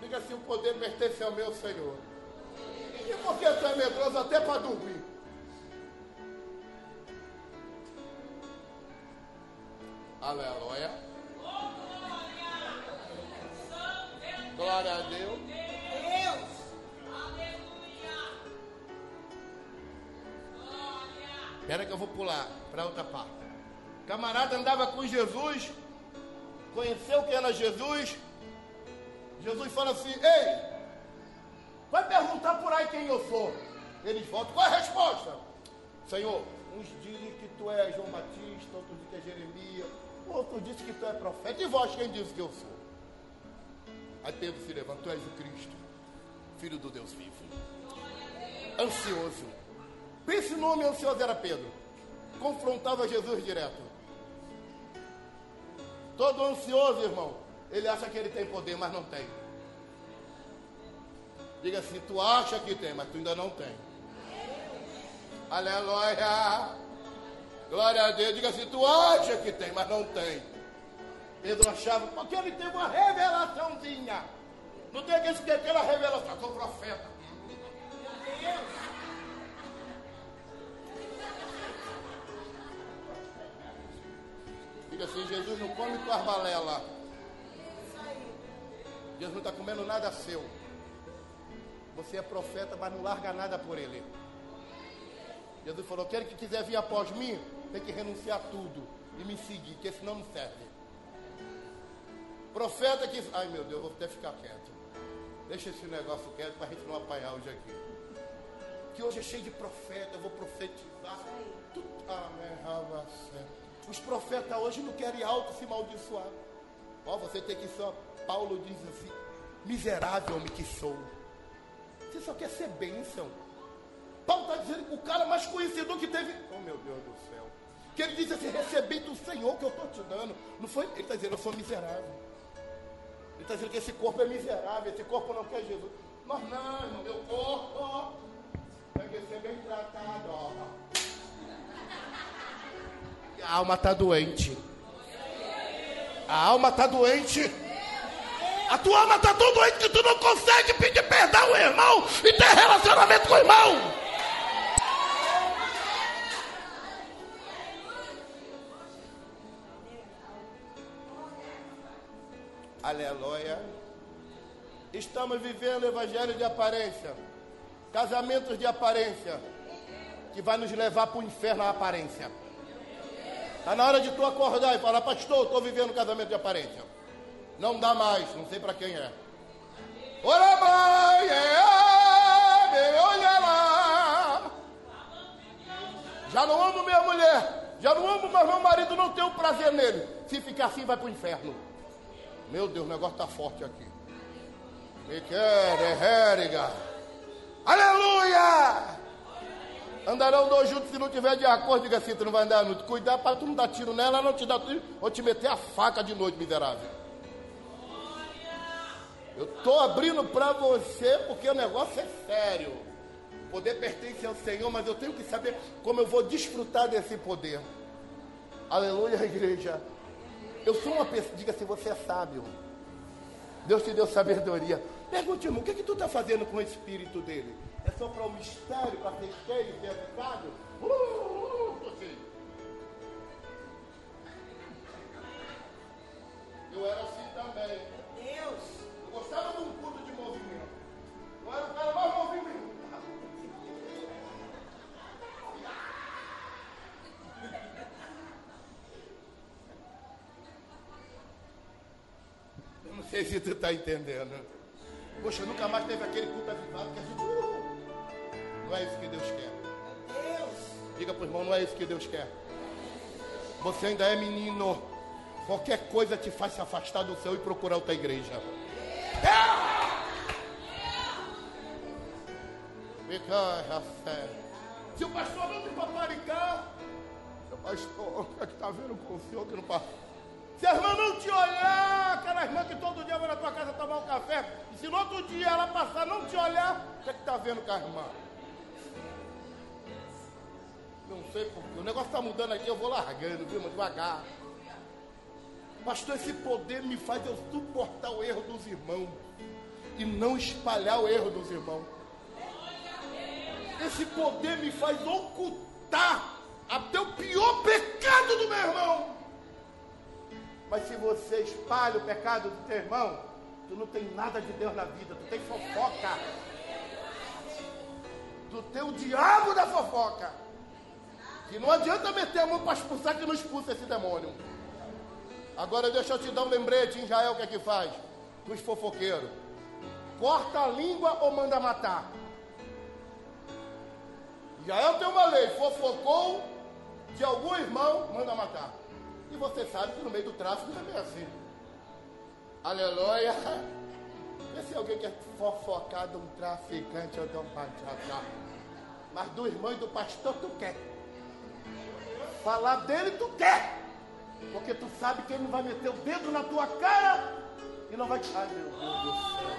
Diga assim o poder pertence ao meu Senhor. E por que tu é medroso até para dormir? Aleluia. Glória a Deus. Espera que eu vou pular para outra parte. Camarada andava com Jesus, conheceu quem era Jesus. Jesus fala assim: Ei, vai perguntar por aí quem eu sou. Eles voltam, qual é a resposta? Senhor, uns dizem que tu é João Batista, outros dizem que é Jeremias, outros dizem que tu é profeta. E vós quem diz que eu sou? Aí Pedro se levanta, tu és o Cristo, filho do Deus vivo. Ansioso. Pense no homem ansioso era Pedro. Confrontava Jesus direto. Todo ansioso, irmão, ele acha que ele tem poder, mas não tem. Diga assim, tu acha que tem, mas tu ainda não tem. Aleluia. Glória a Deus. Diga assim, tu acha que tem, mas não tem. Pedro achava, porque ele teve uma revelaçãozinha. Não tem que aquela revelação, sou profeta. Meu Deus. Diga assim, Jesus não come com as balela. Jesus não está comendo nada seu. Você é profeta, mas não larga nada por ele. Jesus falou: aquele que quiser vir após mim, tem que renunciar tudo e me seguir, porque senão não serve. Profeta que. Ai meu Deus, vou até ficar quieto. Deixa esse negócio quieto para a gente não apanhar hoje aqui. Que hoje é cheio de profeta, eu vou profetizar. Amém. Os profetas hoje não querem alto se maldiçoar. Ó, você tem que só. Paulo diz assim: miserável homem que sou. Você só quer ser bênção. Paulo está dizendo que o cara mais conhecido que teve. Oh meu Deus do céu. Que ele disse assim: recebi do Senhor que eu estou te dando. Não foi? Ele está dizendo, eu sou miserável. Ele está dizendo que esse corpo é miserável, esse corpo não quer Jesus. Nós não, meu corpo tem que ser bem tratado. Ó. A alma está doente. A alma está doente. A tua alma está tão doente que tu não consegue pedir perdão irmão e ter relacionamento com o irmão. Aleluia. Estamos vivendo o evangelho de aparência. Casamentos de aparência. Que vai nos levar para o inferno a aparência. Está na hora de tu acordar e falar, pastor, estou vivendo um casamento de aparência. Não dá mais, não sei para quem é. Ora, mãe, é, olha lá. Já não amo minha mulher, já não amo, mas meu marido não tem o prazer nele. Se ficar assim, vai para o inferno. Meu Deus, o negócio está forte aqui. Me quer, Aleluia! Andarão dois juntos se não tiver de acordo. Diga assim: tu não vai andar à noite. Cuidar para tu não dar tiro nela, não te dar tiro. Ou te meter a faca de noite, miserável. Eu estou abrindo para você porque o negócio é sério. O poder pertence ao Senhor, mas eu tenho que saber como eu vou desfrutar desse poder. Aleluia, igreja. Eu sou uma pessoa, diga assim, você é sábio. Deus te deu sabedoria. Pergunte, irmão, o que, é que tu está fazendo com o espírito dele? É só para o mistério, para ser cheio, ser educado? Uh, uh, cheio. Eu era assim também. Deus. Eu gostava de um culto de movimento. Eu era o cara mais movimento. Eu não sei se tu está entendendo. Poxa, nunca mais teve aquele culto avivado que a gente. Uh, não é isso que Deus quer. Diga para o irmão, não é isso que Deus quer. Você ainda é menino. Qualquer coisa te faz se afastar do céu e procurar outra igreja. Fica Se o pastor não te paparicar, seu pastor, que é está vendo com o senhor que não passa? Se a irmã não te olhar, aquela irmã que todo dia vai na tua casa tomar um café, e se no outro dia ela passar não te olhar, o que é que está vendo com a irmã? Não sei porquê. O negócio está mudando aqui, eu vou largando, viu, devagar. Pastor, esse poder me faz eu suportar o erro dos irmãos. e não espalhar o erro dos irmãos. Esse poder me faz ocultar até o pior pecado do meu irmão. Mas se você espalha o pecado do teu irmão, tu não tem nada de Deus na vida, tu tem fofoca. Tu tem o diabo da fofoca. Que não adianta meter a mão para expulsar que não expulsa esse demônio. Agora deixa eu te dar um lembrete, em Israel o que é que faz? Dos fofoqueiros. Corta a língua ou manda matar? Israel tem uma lei, fofocou de algum irmão, manda matar. E você sabe que no meio do tráfico também é assim. Aleluia. Vê se alguém quer fofocar de um traficante ou um bandido. Mas do irmão e do pastor tu quer. Falar dele tu quer. Porque tu sabe que ele não vai meter o dedo na tua cara e não vai. Ai meu Deus do céu.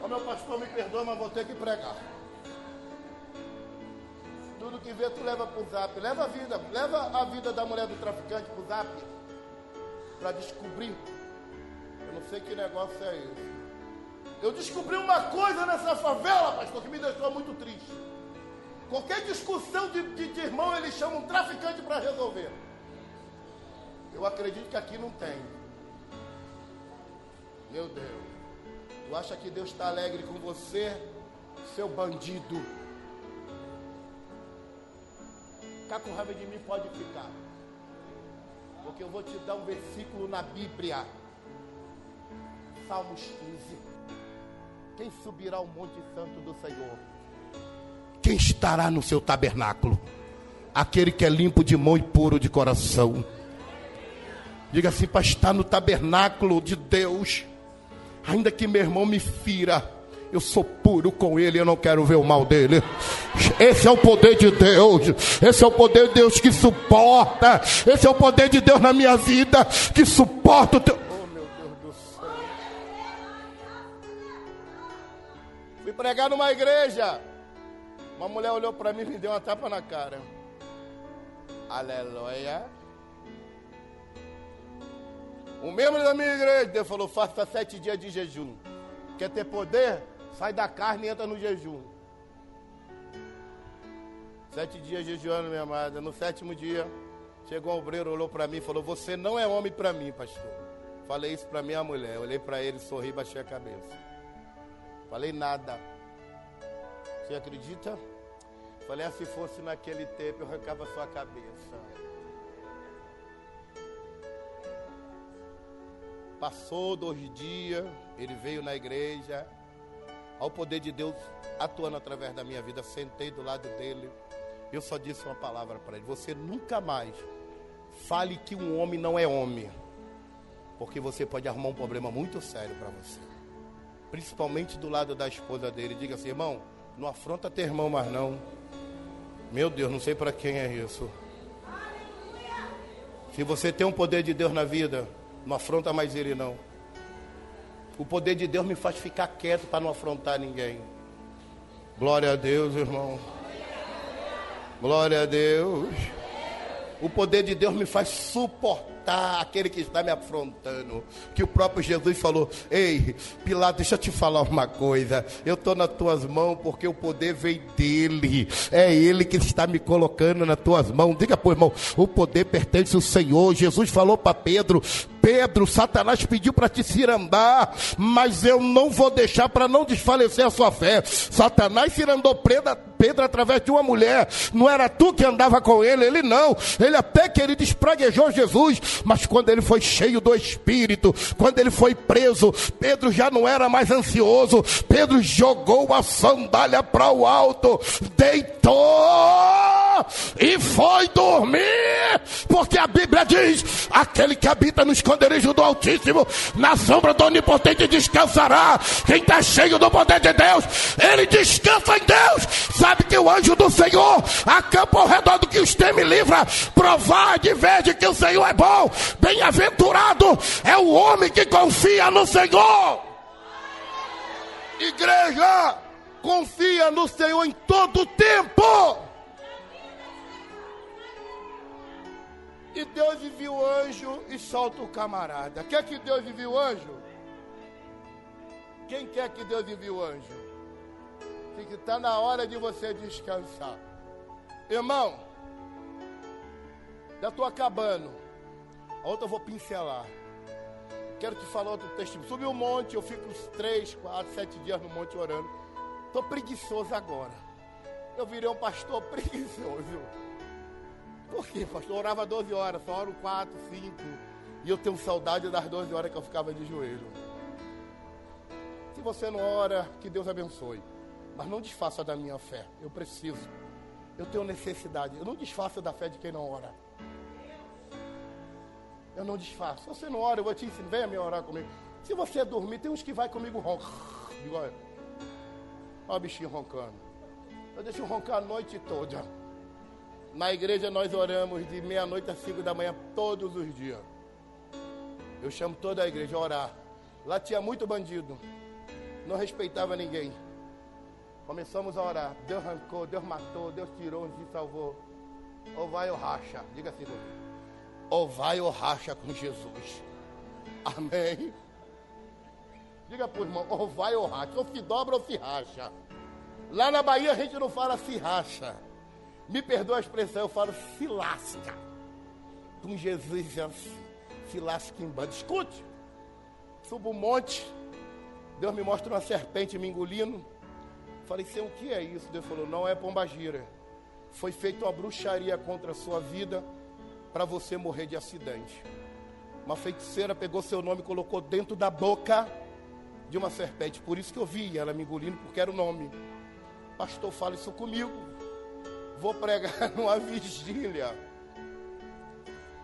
Ó meu pastor, me perdoa, mas vou ter que pregar. Tudo que vê, tu leva pro zap. Leva a vida, leva a vida da mulher do traficante pro zap. Para descobrir. Eu não sei que negócio é esse. Eu descobri uma coisa nessa favela, pastor, que me deixou muito triste. Qualquer discussão de, de, de irmão, eles chamam um traficante para resolver. Eu acredito que aqui não tem. Meu Deus. Tu acha que Deus está alegre com você, seu bandido? Ficar com raiva de mim pode ficar. Porque eu vou te dar um versículo na Bíblia. Salmos 15. Quem subirá ao monte santo do Senhor? Quem estará no seu tabernáculo? Aquele que é limpo de mão e puro de coração. Diga assim, para estar no tabernáculo de Deus. Ainda que meu irmão me fira, eu sou puro com ele, eu não quero ver o mal dele. Esse é o poder de Deus. Esse é o poder de Deus que suporta. Esse é o poder de Deus na minha vida que suporta o teu. Oh, meu Deus do céu. Fui pregar numa igreja. Uma mulher olhou para mim e me deu uma tapa na cara. Aleluia. Um membro da minha igreja Deus falou: faça sete dias de jejum. Quer ter poder? Sai da carne e entra no jejum. Sete dias jejuando, minha amada. No sétimo dia, chegou um obreiro, olhou para mim e falou: Você não é homem para mim, pastor. Falei isso para minha mulher. Olhei para ele, sorri, baixei a cabeça. Falei nada. Você acredita? Falei, ah, se fosse naquele tempo, eu arrancava sua cabeça. Passou dois dias, ele veio na igreja, ao poder de Deus atuando através da minha vida, sentei do lado dele. Eu só disse uma palavra para ele: Você nunca mais fale que um homem não é homem, porque você pode arrumar um problema muito sério para você, principalmente do lado da esposa dele. Diga assim, irmão, não afronta teu irmão mais não. Meu Deus, não sei para quem é isso. Se você tem um poder de Deus na vida, não afronta mais ele não. O poder de Deus me faz ficar quieto para não afrontar ninguém. Glória a Deus, irmão. Glória a Deus. O poder de Deus me faz suportar matar aquele que está me afrontando. Que o próprio Jesus falou: Ei, Pilato, deixa eu te falar uma coisa. Eu estou nas tuas mãos porque o poder vem dele. É ele que está me colocando nas tuas mãos. Diga, pô, irmão, o poder pertence ao Senhor. Jesus falou para Pedro: Pedro, Satanás pediu para te cirandar, mas eu não vou deixar para não desfalecer a sua fé. Satanás cirandou Pedro, Pedro através de uma mulher. Não era tu que andava com ele, ele não. Ele até que ele despraguejou Jesus, mas quando ele foi cheio do Espírito, quando ele foi preso, Pedro já não era mais ansioso. Pedro jogou a sandália para o alto, deitou e foi dormir, porque a Bíblia diz: aquele que habita no esconderijo do Altíssimo, na sombra do Onipotente descansará. Quem está cheio do poder de Deus, ele descansa em Deus. Sabe que o anjo do Senhor acampa ao redor do que os teme livra. Provar de verde que o Senhor é bom. Bem-aventurado é o homem que confia no Senhor. Igreja, confia no Senhor em todo o tempo. E Deus envia o anjo e solta o camarada. Quer que Deus envia o anjo? Quem quer que Deus envie o anjo? Que está na hora de você descansar. Irmão, já estou acabando. A outra eu vou pincelar. Quero te falar outro testemunho. Subi um monte, eu fico uns 3, 4, 7 dias no monte orando. Estou preguiçoso agora. Eu virei um pastor preguiçoso. Por quê, pastor? Eu orava 12 horas, só oro 4, 5. E eu tenho saudade das 12 horas que eu ficava de joelho. Se você não ora, que Deus abençoe. Mas não desfaça da minha fé. Eu preciso. Eu tenho necessidade. Eu não desfaço da fé de quem não ora. Eu não desfaço. Se você não ora, eu vou te ensinar. Venha me orar comigo. Se você dormir, tem uns que vai comigo ronca. olha, olha o bichinho roncando. Eu deixo roncar a noite toda. Na igreja nós oramos de meia-noite às cinco da manhã todos os dias. Eu chamo toda a igreja a orar. Lá tinha muito bandido. Não respeitava ninguém. Começamos a orar. Deus arrancou, Deus matou, Deus tirou, Deus salvou. Ou vai ou racha. Diga assim, Deus. Ou vai ou racha com Jesus. Amém. Diga para o irmão, ou vai ou racha. Ou se dobra ou se racha. Lá na Bahia a gente não fala se racha. Me perdoa a expressão, eu falo se lasca. Com Jesus é assim. Se lasca em banda. Escute. Subo um monte. Deus me mostra uma serpente me engolindo. Falei, Senhor, o que é isso? Deus falou, não é pombagira. Foi feita uma bruxaria contra a sua vida para você morrer de acidente. Uma feiticeira pegou seu nome e colocou dentro da boca de uma serpente. Por isso que eu vi ela me engolindo, porque era o nome. Pastor, fala isso comigo. Vou pregar numa vigília.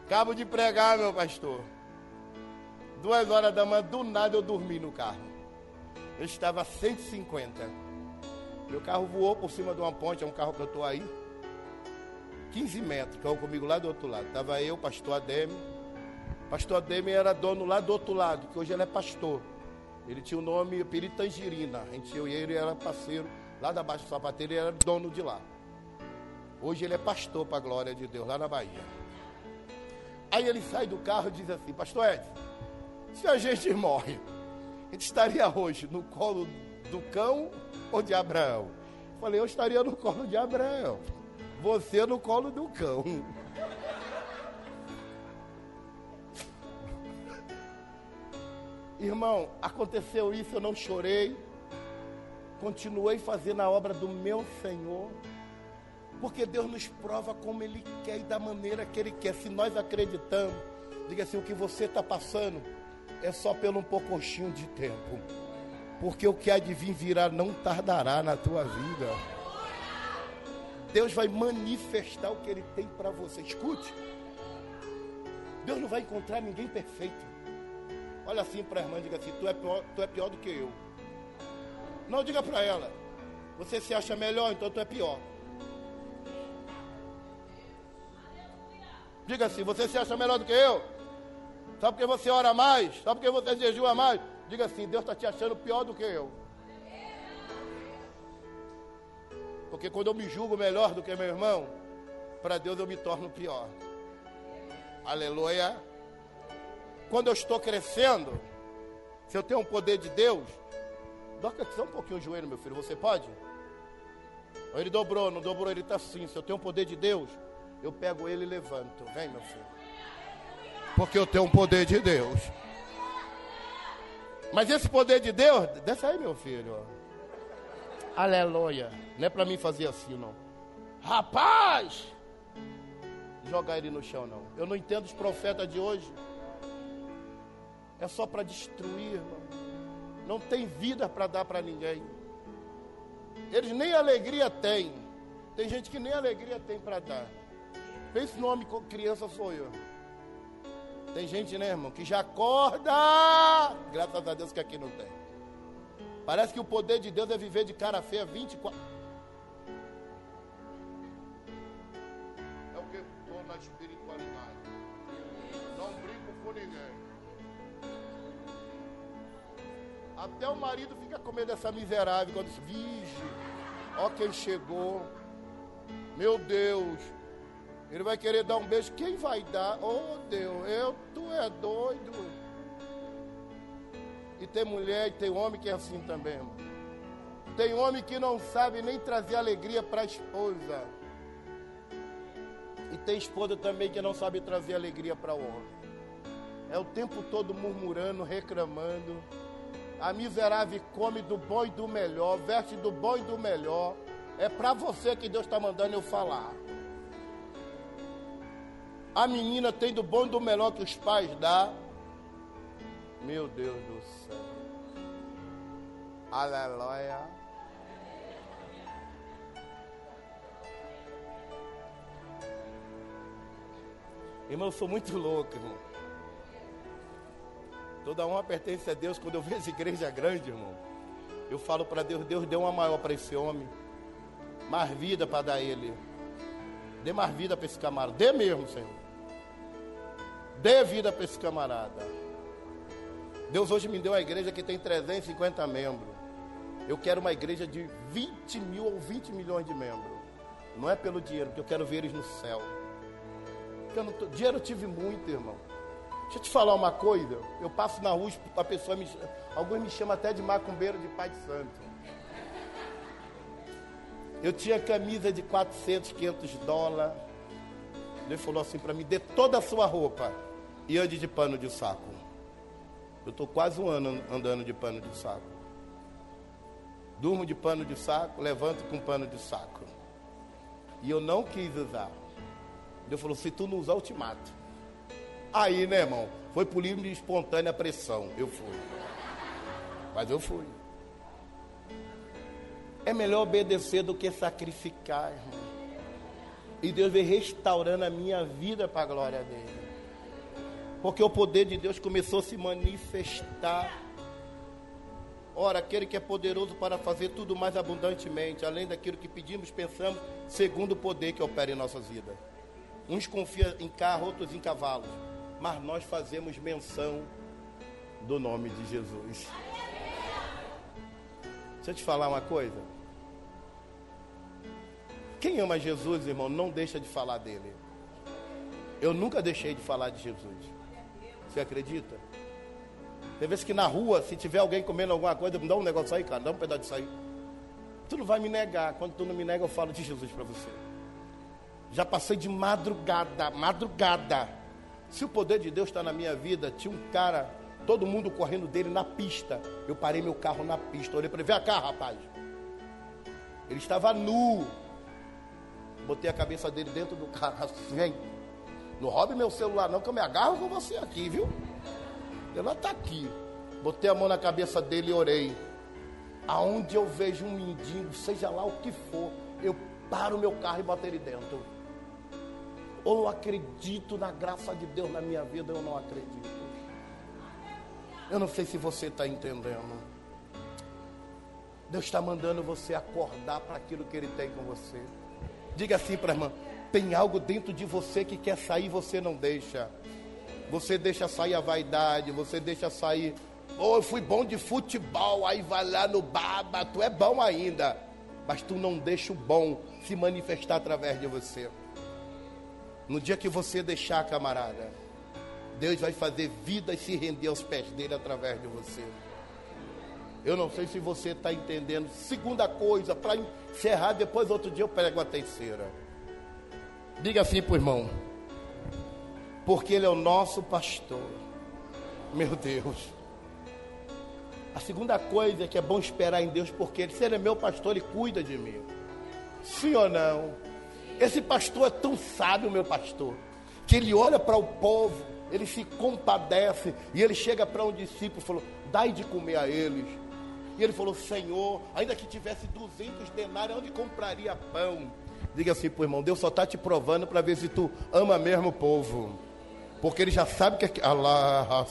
Acabo de pregar, meu pastor. Duas horas da manhã, do nada eu dormi no carro. Eu estava a 150. Meu carro voou por cima de uma ponte, é um carro que eu estou aí. 15 metros, caiu comigo lá do outro lado. Estava eu, pastor Ademe. Pastor Ademe era dono lá do outro lado, que hoje ele é pastor. Ele tinha o nome Peri Tangerina. A gente, eu e ele era parceiro lá da Baixa Sapateira e era dono de lá. Hoje ele é pastor para a glória de Deus, lá na Bahia. Aí ele sai do carro e diz assim, pastor Ed, se a gente morre, a gente estaria hoje no colo do cão ou de Abraão? Falei, eu estaria no colo de Abraão. Você no colo do cão. Irmão, aconteceu isso, eu não chorei. Continuei fazendo a obra do meu Senhor. Porque Deus nos prova como Ele quer e da maneira que Ele quer. Se nós acreditamos, diga assim: o que você está passando é só pelo um pouquinho de tempo porque o que há de vir virá não tardará na tua vida. Deus vai manifestar o que Ele tem para você. Escute. Deus não vai encontrar ninguém perfeito. Olha assim para a irmã, diga assim: tu é, pior, tu é pior do que eu. Não diga para ela: você se acha melhor, então tu é pior. Diga assim: você se acha melhor do que eu? Só porque você ora mais? Só porque você jejua mais? Diga assim: Deus está te achando pior do que eu. Porque quando eu me julgo melhor do que meu irmão, para Deus eu me torno pior. Aleluia. Quando eu estou crescendo, se eu tenho um poder de Deus, doca só um pouquinho o joelho, meu filho. Você pode? Ele dobrou, não dobrou, ele está assim. Se eu tenho um poder de Deus, eu pego ele e levanto. Vem, meu filho. Porque eu tenho um poder de Deus. Mas esse poder de Deus, desce aí, meu filho. Aleluia. Não é para mim fazer assim, não. Rapaz! Jogar ele no chão, não. Eu não entendo os profetas de hoje. É só para destruir, irmão. Não tem vida para dar para ninguém. Eles nem alegria têm. Tem gente que nem alegria tem para dar. Pense no homem com criança sou eu. Tem gente, né, irmão, que já acorda. Graças a Deus que aqui não tem. Parece que o poder de Deus é viver de cara feia 24. É o que estou na espiritualidade. Não brinco com ninguém. Até o marido fica com medo dessa miserável quando diz, vige, ó quem chegou. Meu Deus, ele vai querer dar um beijo. Quem vai dar? Oh Deus, eu, tu é doido. E tem mulher e tem homem que é assim também, irmão. Tem homem que não sabe nem trazer alegria para a esposa. E tem esposa também que não sabe trazer alegria para o homem. É o tempo todo murmurando, reclamando. A miserável come do bom e do melhor, veste do bom e do melhor. É para você que Deus está mandando eu falar. A menina tem do bom e do melhor que os pais dão. Meu Deus do céu. Aleluia. Irmão, eu sou muito louco, irmão. Toda honra pertence a Deus. Quando eu vejo igreja grande, irmão, eu falo para Deus: Deus deu uma maior para esse homem, mais vida para dar ele. Dê mais vida para esse camarada. Dê mesmo, Senhor. Dê vida para esse camarada. Deus hoje me deu uma igreja que tem 350 membros. Eu quero uma igreja de 20 mil ou 20 milhões de membros. Não é pelo dinheiro, porque eu quero ver eles no céu. Tô, dinheiro eu tive muito, irmão. Deixa eu te falar uma coisa. Eu passo na rua, a pessoa me alguns me chamam até de macumbeiro de pai de santo. Eu tinha camisa de 400, 500 dólares. Ele falou assim para mim: dê toda a sua roupa e ande de pano de saco. Eu estou quase um ano andando de pano de saco. Durmo de pano de saco, levanto com pano de saco. E eu não quis usar. Ele falou: se tu não usar, eu te mato. Aí, né, irmão? Foi por livre espontânea pressão. Eu fui. Mas eu fui. É melhor obedecer do que sacrificar, irmão. E Deus vem restaurando a minha vida para a glória dele. Porque o poder de Deus começou a se manifestar. Ora, aquele que é poderoso para fazer tudo mais abundantemente, além daquilo que pedimos, pensamos, segundo o poder que opera em nossas vidas. Uns confiam em carro, outros em cavalos. Mas nós fazemos menção do nome de Jesus. Deixa eu te falar uma coisa. Quem ama Jesus, irmão, não deixa de falar dele. Eu nunca deixei de falar de Jesus. Você acredita? Tem vezes que na rua, se tiver alguém comendo alguma coisa, dá um negócio aí, cara, dá um pedaço disso aí. Tu não vai me negar. Quando tu não me nega, eu falo de Jesus para você. Já passei de madrugada, madrugada. Se o poder de Deus está na minha vida, tinha um cara, todo mundo correndo dele na pista. Eu parei meu carro na pista. Olhei para ele, vem cá, rapaz. Ele estava nu. Botei a cabeça dele dentro do carro. Vem. Não roube meu celular, não, que eu me agarro com você aqui, viu? Ela está aqui. Botei a mão na cabeça dele e orei. Aonde eu vejo um mendigo, seja lá o que for, eu paro meu carro e boto ele dentro. Ou eu acredito na graça de Deus na minha vida, ou eu não acredito. Eu não sei se você está entendendo. Deus está mandando você acordar para aquilo que Ele tem com você. Diga assim para a irmã: tem algo dentro de você que quer sair, você não deixa. Você deixa sair a vaidade, você deixa sair. Oh, eu fui bom de futebol, aí vai lá no baba, tu é bom ainda. Mas tu não deixa o bom se manifestar através de você. No dia que você deixar, camarada, Deus vai fazer vida e se render aos pés dele através de você. Eu não sei se você está entendendo. Segunda coisa, para encerrar, depois outro dia eu prego a terceira. Diga assim para o irmão. Porque ele é o nosso pastor. Meu Deus. A segunda coisa é que é bom esperar em Deus, porque ele, se ele é meu pastor, ele cuida de mim. Sim ou não? Esse pastor é tão sábio, meu pastor, que ele olha para o povo, ele se compadece e ele chega para um discípulo e falou: Dai de comer a eles. E ele falou: Senhor, ainda que tivesse 200 denários, onde compraria pão? Diga assim para o irmão: Deus só está te provando para ver se tu ama mesmo o povo. Porque ele já sabe que. Allah,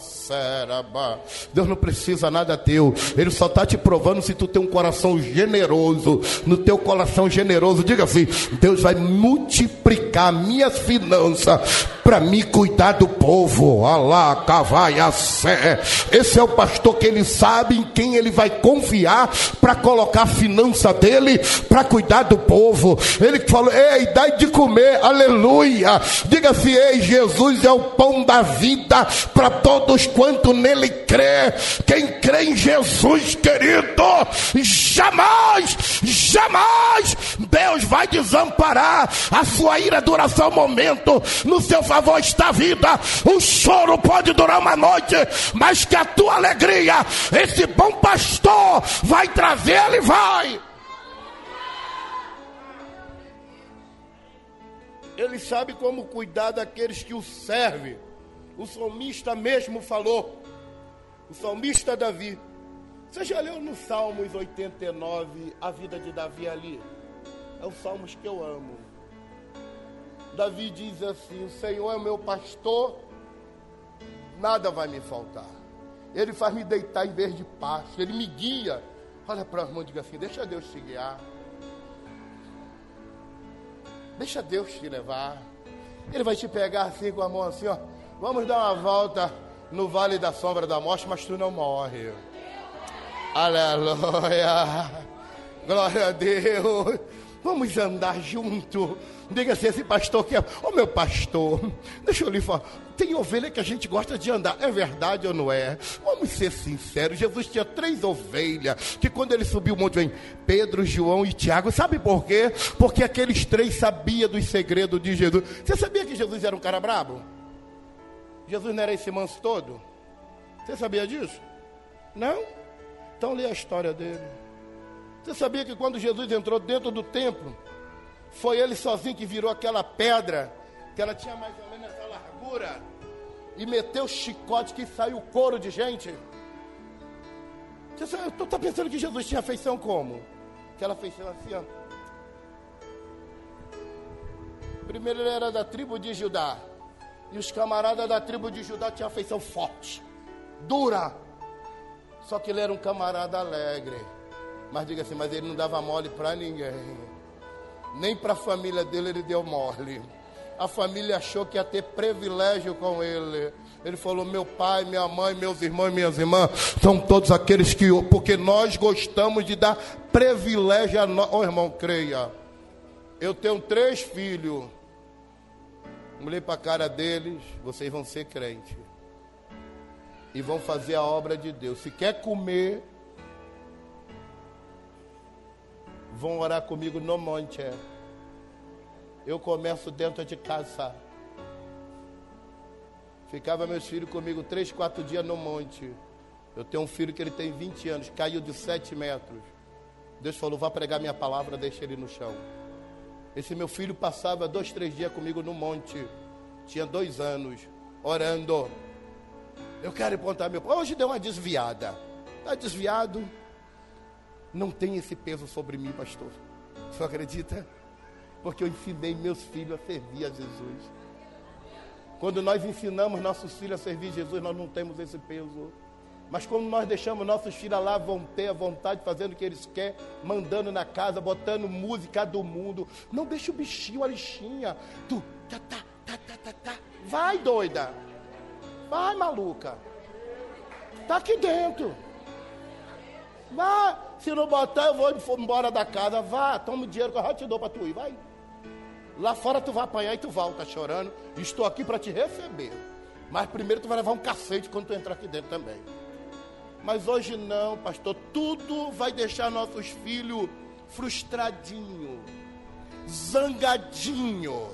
Deus não precisa nada teu. Ele só está te provando se tu tem um coração generoso. No teu coração generoso, diga assim: Deus vai multiplicar minhas finanças para me cuidar do povo. Allah, cavaiacé. Esse é o pastor que ele sabe em quem ele vai confiar para colocar a finança dele para cuidar do povo. Ele falou: Ei, dai de comer, aleluia. Diga assim: Ei, Jesus é o pão da vida para todos quanto nele crê. Quem crê em Jesus, querido, jamais, jamais Deus vai desamparar. A sua ira dura só um momento, no seu favor está a vida. O choro pode durar uma noite, mas que a tua alegria, esse bom pastor vai trazer, ele vai. Ele sabe como cuidar daqueles que o servem. O salmista mesmo falou. O salmista Davi. Você já leu no Salmos 89 a vida de Davi ali? É o Salmos que eu amo. Davi diz assim: O Senhor é meu pastor, nada vai me faltar. Ele faz me deitar em verde pasto, ele me guia. Olha para as mãos e diga assim: Deixa Deus te guiar. Deixa Deus te levar. Ele vai te pegar assim com a mão assim, ó. Vamos dar uma volta no vale da sombra da morte, mas tu não morre. Aleluia. Glória a Deus. Vamos andar junto. Diga assim, esse pastor que é. Ô oh, meu pastor, deixa eu lhe falar. Tem ovelha que a gente gosta de andar. É verdade ou não é? Vamos ser sinceros. Jesus tinha três ovelhas. Que quando ele subiu o monte, vem Pedro, João e Tiago. Sabe por quê? Porque aqueles três sabiam dos segredos de Jesus. Você sabia que Jesus era um cara brabo? Jesus não era esse manso todo? Você sabia disso? Não? Então lê a história dele. Você sabia que quando Jesus entrou dentro do templo, foi ele sozinho que virou aquela pedra, que ela tinha mais e meteu chicote que saiu couro de gente? Você está pensando que Jesus tinha feição como? Aquela feição assim, ó. Primeiro ele era da tribo de Judá. E os camaradas da tribo de Judá tinham feição forte, dura. Só que ele era um camarada alegre. Mas diga assim, mas ele não dava mole para ninguém. Nem para a família dele ele deu mole. A família achou que ia ter privilégio com ele. Ele falou: Meu pai, minha mãe, meus irmãos e minhas irmãs são todos aqueles que. Porque nós gostamos de dar privilégio a nós. Oh, irmão, creia. Eu tenho três filhos. Olhei para a cara deles: Vocês vão ser crentes. E vão fazer a obra de Deus. Se quer comer, vão orar comigo no monte. É. Eu começo dentro de casa. Ficava meus filhos comigo três, quatro dias no monte. Eu tenho um filho que ele tem 20 anos, caiu de sete metros. Deus falou: vá pregar minha palavra, deixa ele no chão. Esse meu filho passava dois, três dias comigo no monte. Tinha dois anos, orando. Eu quero apontar meu. Hoje deu uma desviada. Está desviado, não tem esse peso sobre mim, pastor. Você acredita? Porque eu ensinei meus filhos a servir a Jesus. Quando nós ensinamos nossos filhos a servir Jesus, nós não temos esse peso. Mas quando nós deixamos nossos filhos lá, vão ter a vontade, fazendo o que eles querem, mandando na casa, botando música do mundo. Não deixa o bichinho, a lixinha. Tu, tá, tá, tá, tá, tá, tá. Vai, doida. Vai, maluca. Tá aqui dentro. Vá, se não botar, eu vou embora da casa. Vá, toma o dinheiro que eu já te dou para tu ir, vai. Lá fora tu vai apanhar e tu volta chorando. Estou aqui para te receber. Mas primeiro tu vai levar um cacete quando tu entrar aqui dentro também. Mas hoje não, pastor. Tudo vai deixar nossos filhos frustradinho, zangadinho,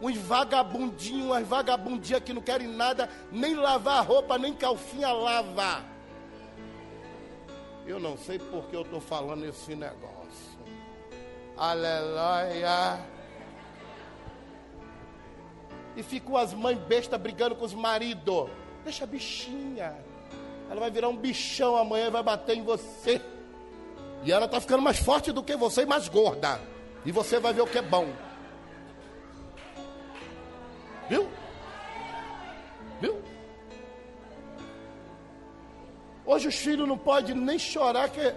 uns vagabundinhos, umas vagabundinhas que não querem nada, nem lavar roupa, nem calcinha lava. Eu não sei porque eu estou falando esse negócio. Aleluia. E ficam as mães bestas brigando com os maridos. Deixa a bichinha. Ela vai virar um bichão amanhã e vai bater em você. E ela está ficando mais forte do que você e mais gorda. E você vai ver o que é bom. Viu? Viu? Hoje os filhos não podem nem chorar, que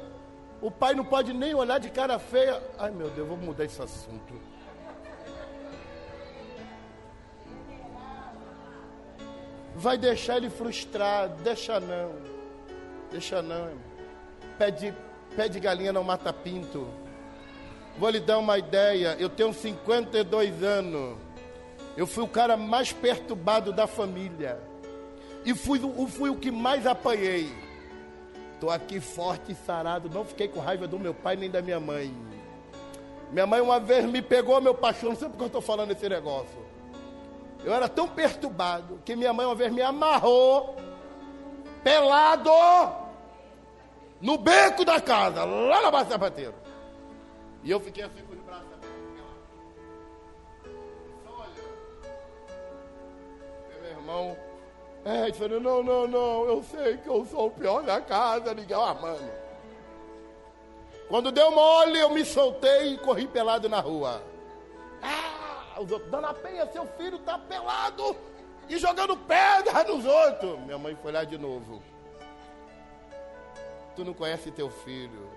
o pai não pode nem olhar de cara feia. Ai meu Deus, vou mudar esse assunto. Vai deixar ele frustrado, deixa não. Deixa não, irmão. Pé de, pé de galinha não mata pinto. Vou lhe dar uma ideia. Eu tenho 52 anos. Eu fui o cara mais perturbado da família. E fui, fui o que mais apanhei. Estou aqui forte e sarado. Não fiquei com raiva do meu pai nem da minha mãe. Minha mãe uma vez me pegou, meu paixão, não sei porque eu estou falando esse negócio. Eu era tão perturbado que minha mãe uma vez me amarrou, pelado, no beco da casa, lá na base sapateiro. E eu fiquei assim com os braços Só olhando. Meu irmão, é, falou, não, não, não, eu sei que eu sou o pior da casa, ninguém armando. Quando deu mole, eu me soltei e corri pelado na rua. Ah, os outros, Dona Penha, seu filho está pelado e jogando pedra nos outros. Minha mãe foi lá de novo. Tu não conhece teu filho.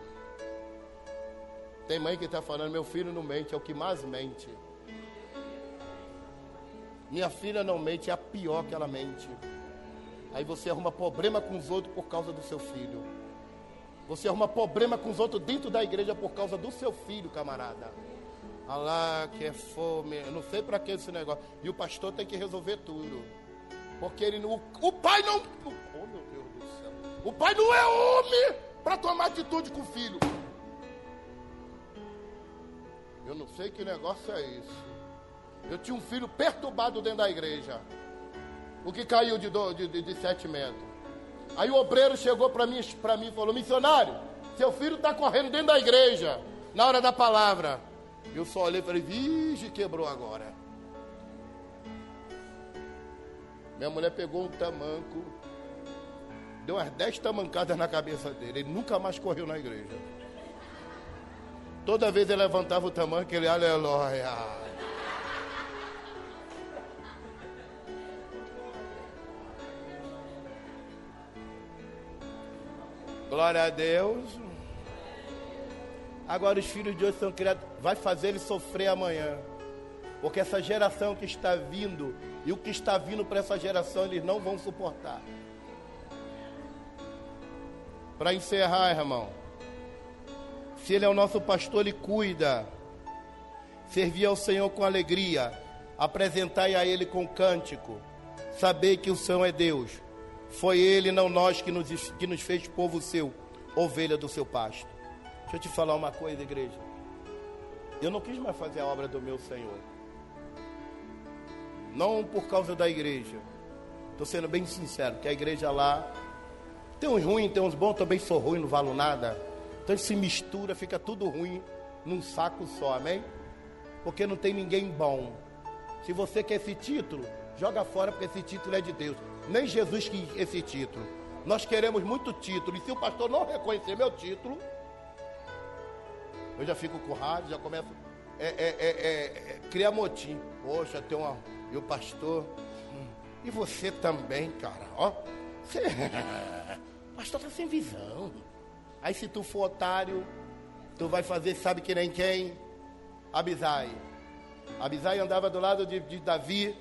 Tem mãe que está falando, meu filho não mente, é o que mais mente. Minha filha não mente, é a pior que ela mente. Aí você arruma problema com os outros por causa do seu filho. Você arruma problema com os outros dentro da igreja por causa do seu filho, camarada. Alá, que é fome. Eu não sei para que esse negócio. E o pastor tem que resolver tudo. Porque ele não. O pai não. Oh, meu Deus do céu. O pai não é homem para tomar atitude com o filho. Eu não sei que negócio é isso. Eu tinha um filho perturbado dentro da igreja. O que caiu de, do, de, de, de sete metros. Aí o obreiro chegou para mim, mim e falou: Missionário, seu filho está correndo dentro da igreja, na hora da palavra. Eu só olhei e falei, vige, quebrou agora. Minha mulher pegou um tamanco, deu umas dez tamancadas na cabeça dele. Ele nunca mais correu na igreja. Toda vez ele levantava o tamanco, ele, aleluia. Glória a Deus. Agora os filhos de hoje são criados, vai fazer ele sofrer amanhã. Porque essa geração que está vindo e o que está vindo para essa geração eles não vão suportar. Para encerrar, irmão. Se ele é o nosso pastor, ele cuida. Servir ao Senhor com alegria. Apresentai a ele com cântico. Saber que o Senhor é Deus. Foi ele, não nós, que nos, que nos fez povo seu, ovelha do seu pasto. Deixa eu te falar uma coisa, igreja. Eu não quis mais fazer a obra do meu Senhor. Não por causa da igreja. Estou sendo bem sincero, que a igreja lá tem uns ruins, tem uns bons, também sou ruim, não valo nada. Então se mistura, fica tudo ruim num saco só, amém? Porque não tem ninguém bom. Se você quer esse título, joga fora, porque esse título é de Deus. Nem Jesus quis esse título. Nós queremos muito título, e se o pastor não reconhecer meu título, eu já fico com já começo a é, é, é, é, criar motim. Poxa, tem uma. E o pastor. Hum, e você também, cara, ó. Você, pastor tá sem visão. Aí se tu for otário, tu vai fazer, sabe que nem quem? Abisai. Abisai andava do lado de, de Davi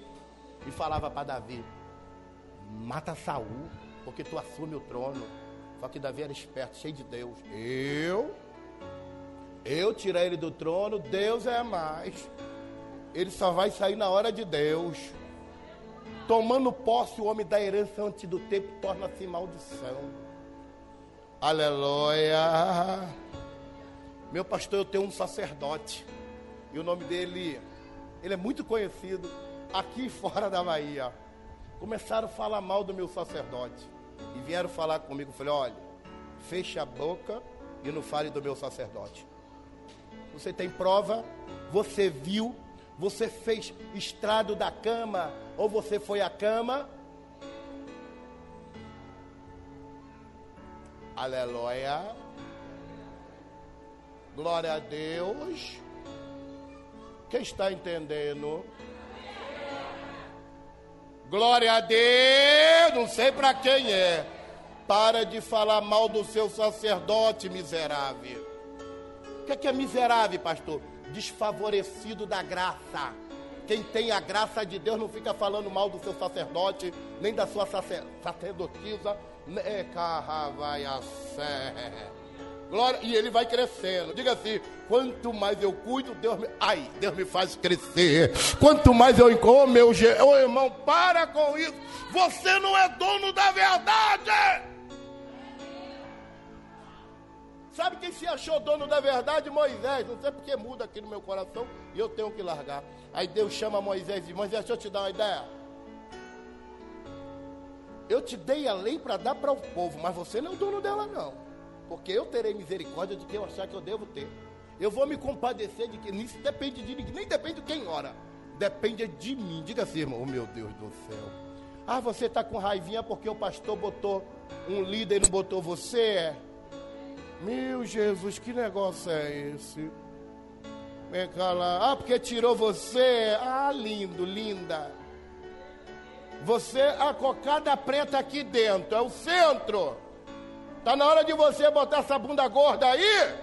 e falava para Davi: mata Saul, porque tu assume o trono. Só que Davi era esperto, cheio de Deus. Eu eu tirei ele do trono, Deus é mais. Ele só vai sair na hora de Deus. Tomando posse, o homem da herança antes do tempo torna-se maldição. Aleluia. Meu pastor, eu tenho um sacerdote. E o nome dele, ele é muito conhecido aqui fora da Bahia. Começaram a falar mal do meu sacerdote. E vieram falar comigo. Falei, olha, feche a boca e não fale do meu sacerdote você tem prova, você viu, você fez estrado da cama, ou você foi à cama. Aleluia. Glória a Deus. Quem está entendendo? Glória a Deus. Não sei para quem é. Para de falar mal do seu sacerdote miserável que é, que é miserável, pastor? Desfavorecido da graça. Quem tem a graça de Deus não fica falando mal do seu sacerdote, nem da sua sacerdotisa. Glória, e ele vai crescendo. Diga assim: quanto mais eu cuido, Deus me. Ai, Deus me faz crescer. Quanto mais eu encontro, oh, meu oh, irmão, para com isso. Você não é dono da verdade. Sabe quem se achou dono da verdade? Moisés. Não sei porque muda aqui no meu coração e eu tenho que largar. Aí Deus chama Moisés e diz: Moisés, deixa eu te dar uma ideia. Eu te dei a lei para dar para o povo, mas você não é o dono dela, não porque eu terei misericórdia de quem eu achar que eu devo ter. Eu vou me compadecer de que isso depende de ninguém, nem depende de quem ora. Depende de mim. Diga assim, irmão, oh, meu Deus do céu. Ah, você está com raivinha porque o pastor botou um líder e não botou você? Meu Jesus, que negócio é esse? Vem cá lá. Ah, porque tirou você? Ah, lindo, linda. Você, a cocada preta aqui dentro, é o centro. Está na hora de você botar essa bunda gorda aí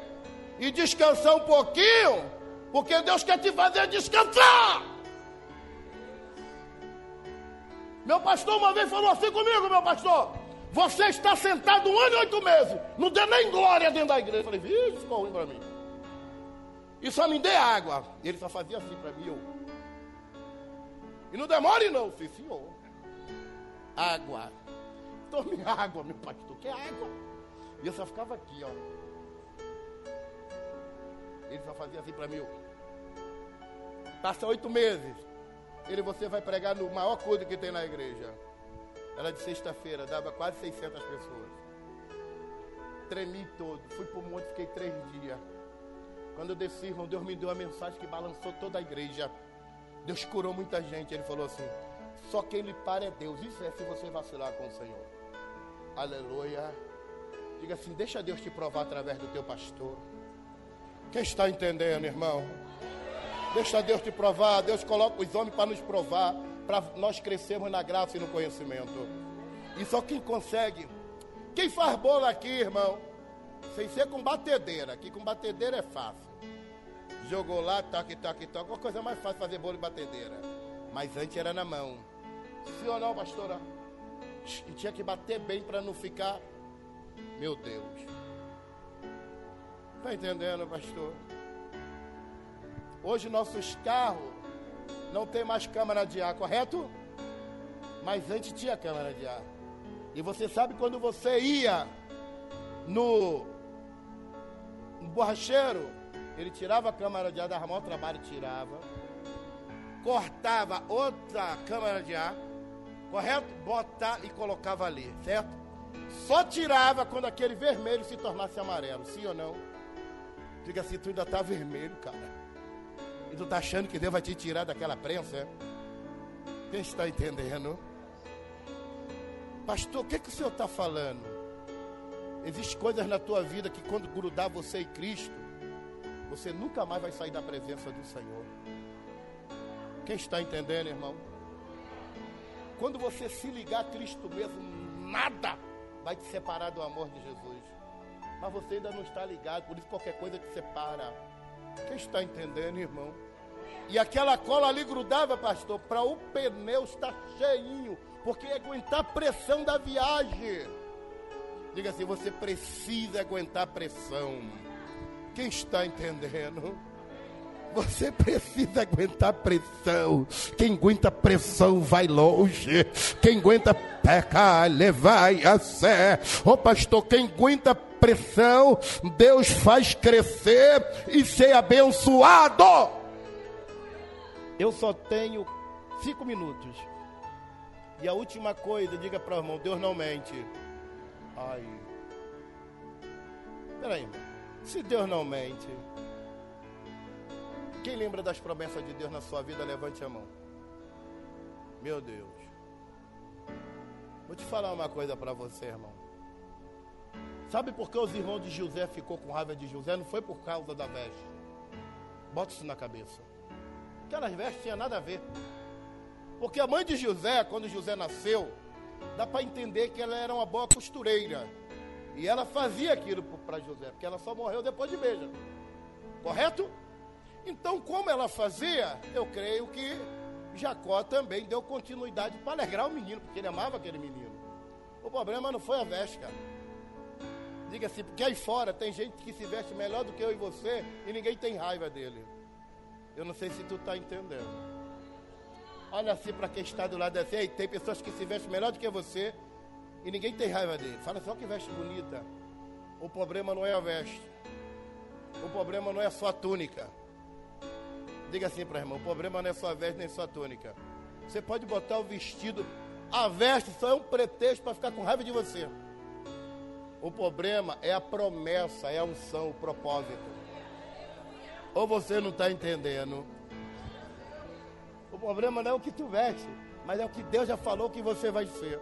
e descansar um pouquinho, porque Deus quer te fazer descansar. Meu pastor uma vez falou assim comigo, meu pastor. Você está sentado um ano e oito meses, não deu nem glória dentro da igreja. Eu falei, vixe, ficou ruim para mim. E só me dê água. E ele só fazia assim para mim. Eu. E não demore não, sim, senhor. Água. Tome água, meu pastor. Quer água? E eu só ficava aqui, ó. Ele só fazia assim para mim. Passa oito meses. Ele, você vai pregar no maior culto que tem na igreja. Era de sexta-feira, dava quase 600 pessoas. Tremi todo. Fui para o monte, fiquei três dias. Quando eu desci, irmão, Deus me deu uma mensagem que balançou toda a igreja. Deus curou muita gente. Ele falou assim: só quem lhe para é Deus. Isso é se você vacilar com o Senhor. Aleluia. Diga assim: deixa Deus te provar através do teu pastor. Quem está entendendo, irmão? Deixa Deus te provar. Deus coloca os homens para nos provar, para nós crescermos na graça e no conhecimento. E só quem consegue. Quem faz bolo aqui, irmão? Sem ser com batedeira. Aqui com batedeira é fácil. Jogou lá, tac, tac, tac. Qual coisa mais fácil fazer bolo e batedeira? Mas antes era na mão. Sim ou não, pastora? E tinha que bater bem para não ficar meu Deus. Está entendendo, pastor? Hoje nossos carros não tem mais câmara de ar, correto? Mas antes tinha câmara de ar. E você sabe quando você ia no, no borracheiro, ele tirava a câmara de ar, dava maior trabalho, tirava. Cortava outra câmara de ar, correto? Botar e colocava ali, certo? Só tirava quando aquele vermelho se tornasse amarelo, sim ou não? Diga assim, tu ainda está vermelho, cara. E tu está achando que Deus vai te tirar daquela prensa? Quem está entendendo? Pastor, o que, que o senhor está falando? Existem coisas na tua vida que quando grudar você e Cristo, você nunca mais vai sair da presença do Senhor. Quem está entendendo, irmão? Quando você se ligar a Cristo mesmo, nada vai te separar do amor de Jesus. Mas você ainda não está ligado, por isso qualquer coisa te separa. Quem está entendendo, irmão? E aquela cola ali grudava, pastor, para o pneu estar cheinho, porque ia aguentar a pressão da viagem. Diga assim, você precisa aguentar a pressão. Quem está entendendo? Você precisa aguentar pressão. Quem aguenta pressão vai longe. Quem aguenta pecar, vai a sé. Ô pastor, quem aguenta Deus faz crescer e ser abençoado. Eu só tenho cinco minutos. E a última coisa, diga para o irmão, Deus não mente. Ai. Peraí, se Deus não mente, quem lembra das promessas de Deus na sua vida, levante a mão. Meu Deus. Vou te falar uma coisa para você, irmão. Sabe por que os irmãos de José ficou com raiva de José? Não foi por causa da veste. Bota isso na cabeça. Aquelas vestes tinha nada a ver. Porque a mãe de José, quando José nasceu, dá para entender que ela era uma boa costureira. E ela fazia aquilo para José, porque ela só morreu depois de beija. Correto? Então, como ela fazia, eu creio que Jacó também deu continuidade para alegrar o menino, porque ele amava aquele menino. O problema não foi a veste, cara. Diga assim, porque aí fora tem gente que se veste melhor do que eu e você e ninguém tem raiva dele. Eu não sei se tu está entendendo. Olha assim para quem está do lado assim, tem pessoas que se vestem melhor do que você e ninguém tem raiva dele. Fala só que veste bonita. O problema não é a veste. O problema não é a túnica. Diga assim para irmão, o problema não é só a veste nem só a túnica. Você pode botar o vestido, a veste só é um pretexto para ficar com raiva de você. O problema é a promessa, é a unção, o propósito. Ou você não está entendendo? O problema não é o que tu veste, mas é o que Deus já falou que você vai ser.